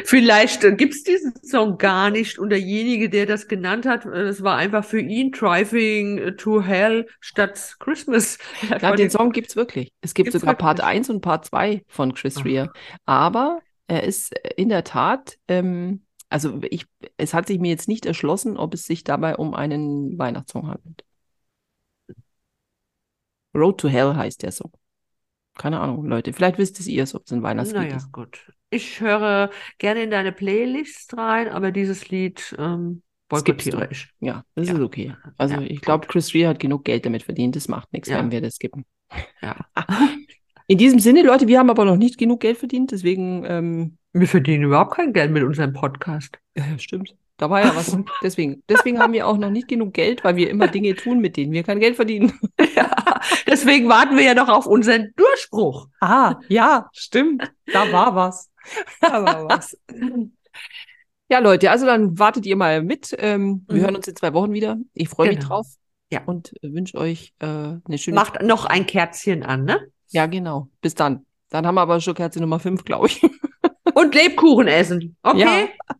Speaker 1: Vielleicht äh, gibt es diesen Song gar nicht und derjenige, der das genannt hat, äh, das war einfach für ihn Driving to Hell statt Christmas.
Speaker 2: Ja, den Song gibt es wirklich. Es gibt sogar wirklich? Part 1 und Part 2 von Chris Rea. Aber er ist äh, in der Tat, ähm, also ich, es hat sich mir jetzt nicht erschlossen, ob es sich dabei um einen Weihnachtssong handelt. Road to Hell heißt der Song. Keine Ahnung, Leute. Vielleicht wisst es ihr, ob es ein Weihnachtslied naja, ist.
Speaker 1: gut. Ich höre gerne in deine Playlist rein, aber dieses Lied ähm, boykottiere ich.
Speaker 2: Ja, das ja. ist okay. Also ja, ich glaube, Chris Rea hat genug Geld damit verdient. Das macht nichts, ja. wenn wir das skippen. Ja. In diesem Sinne, Leute, wir haben aber noch nicht genug Geld verdient, deswegen. Ähm,
Speaker 1: wir verdienen überhaupt kein Geld mit unserem Podcast.
Speaker 2: Ja, stimmt. Da war ja was. Deswegen, deswegen haben wir auch noch nicht genug Geld, weil wir immer Dinge tun, mit denen wir kein Geld verdienen.
Speaker 1: Ja, deswegen warten wir ja noch auf unseren Durchbruch.
Speaker 2: Ah, ja, stimmt. Da war was. Da war was. Ja, Leute, also dann wartet ihr mal mit. Ähm, wir mhm. hören uns in zwei Wochen wieder. Ich freue genau. mich drauf. Ja. Und wünsche euch äh, eine schöne
Speaker 1: Macht noch ein Kerzchen an, ne?
Speaker 2: Ja, genau. Bis dann. Dann haben wir aber schon Kerze Nummer 5, glaube ich.
Speaker 1: Und Lebkuchen essen. Okay? Ja.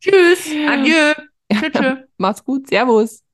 Speaker 1: Tschüss. Adieu.
Speaker 2: Tschüss. Macht's gut. Servus.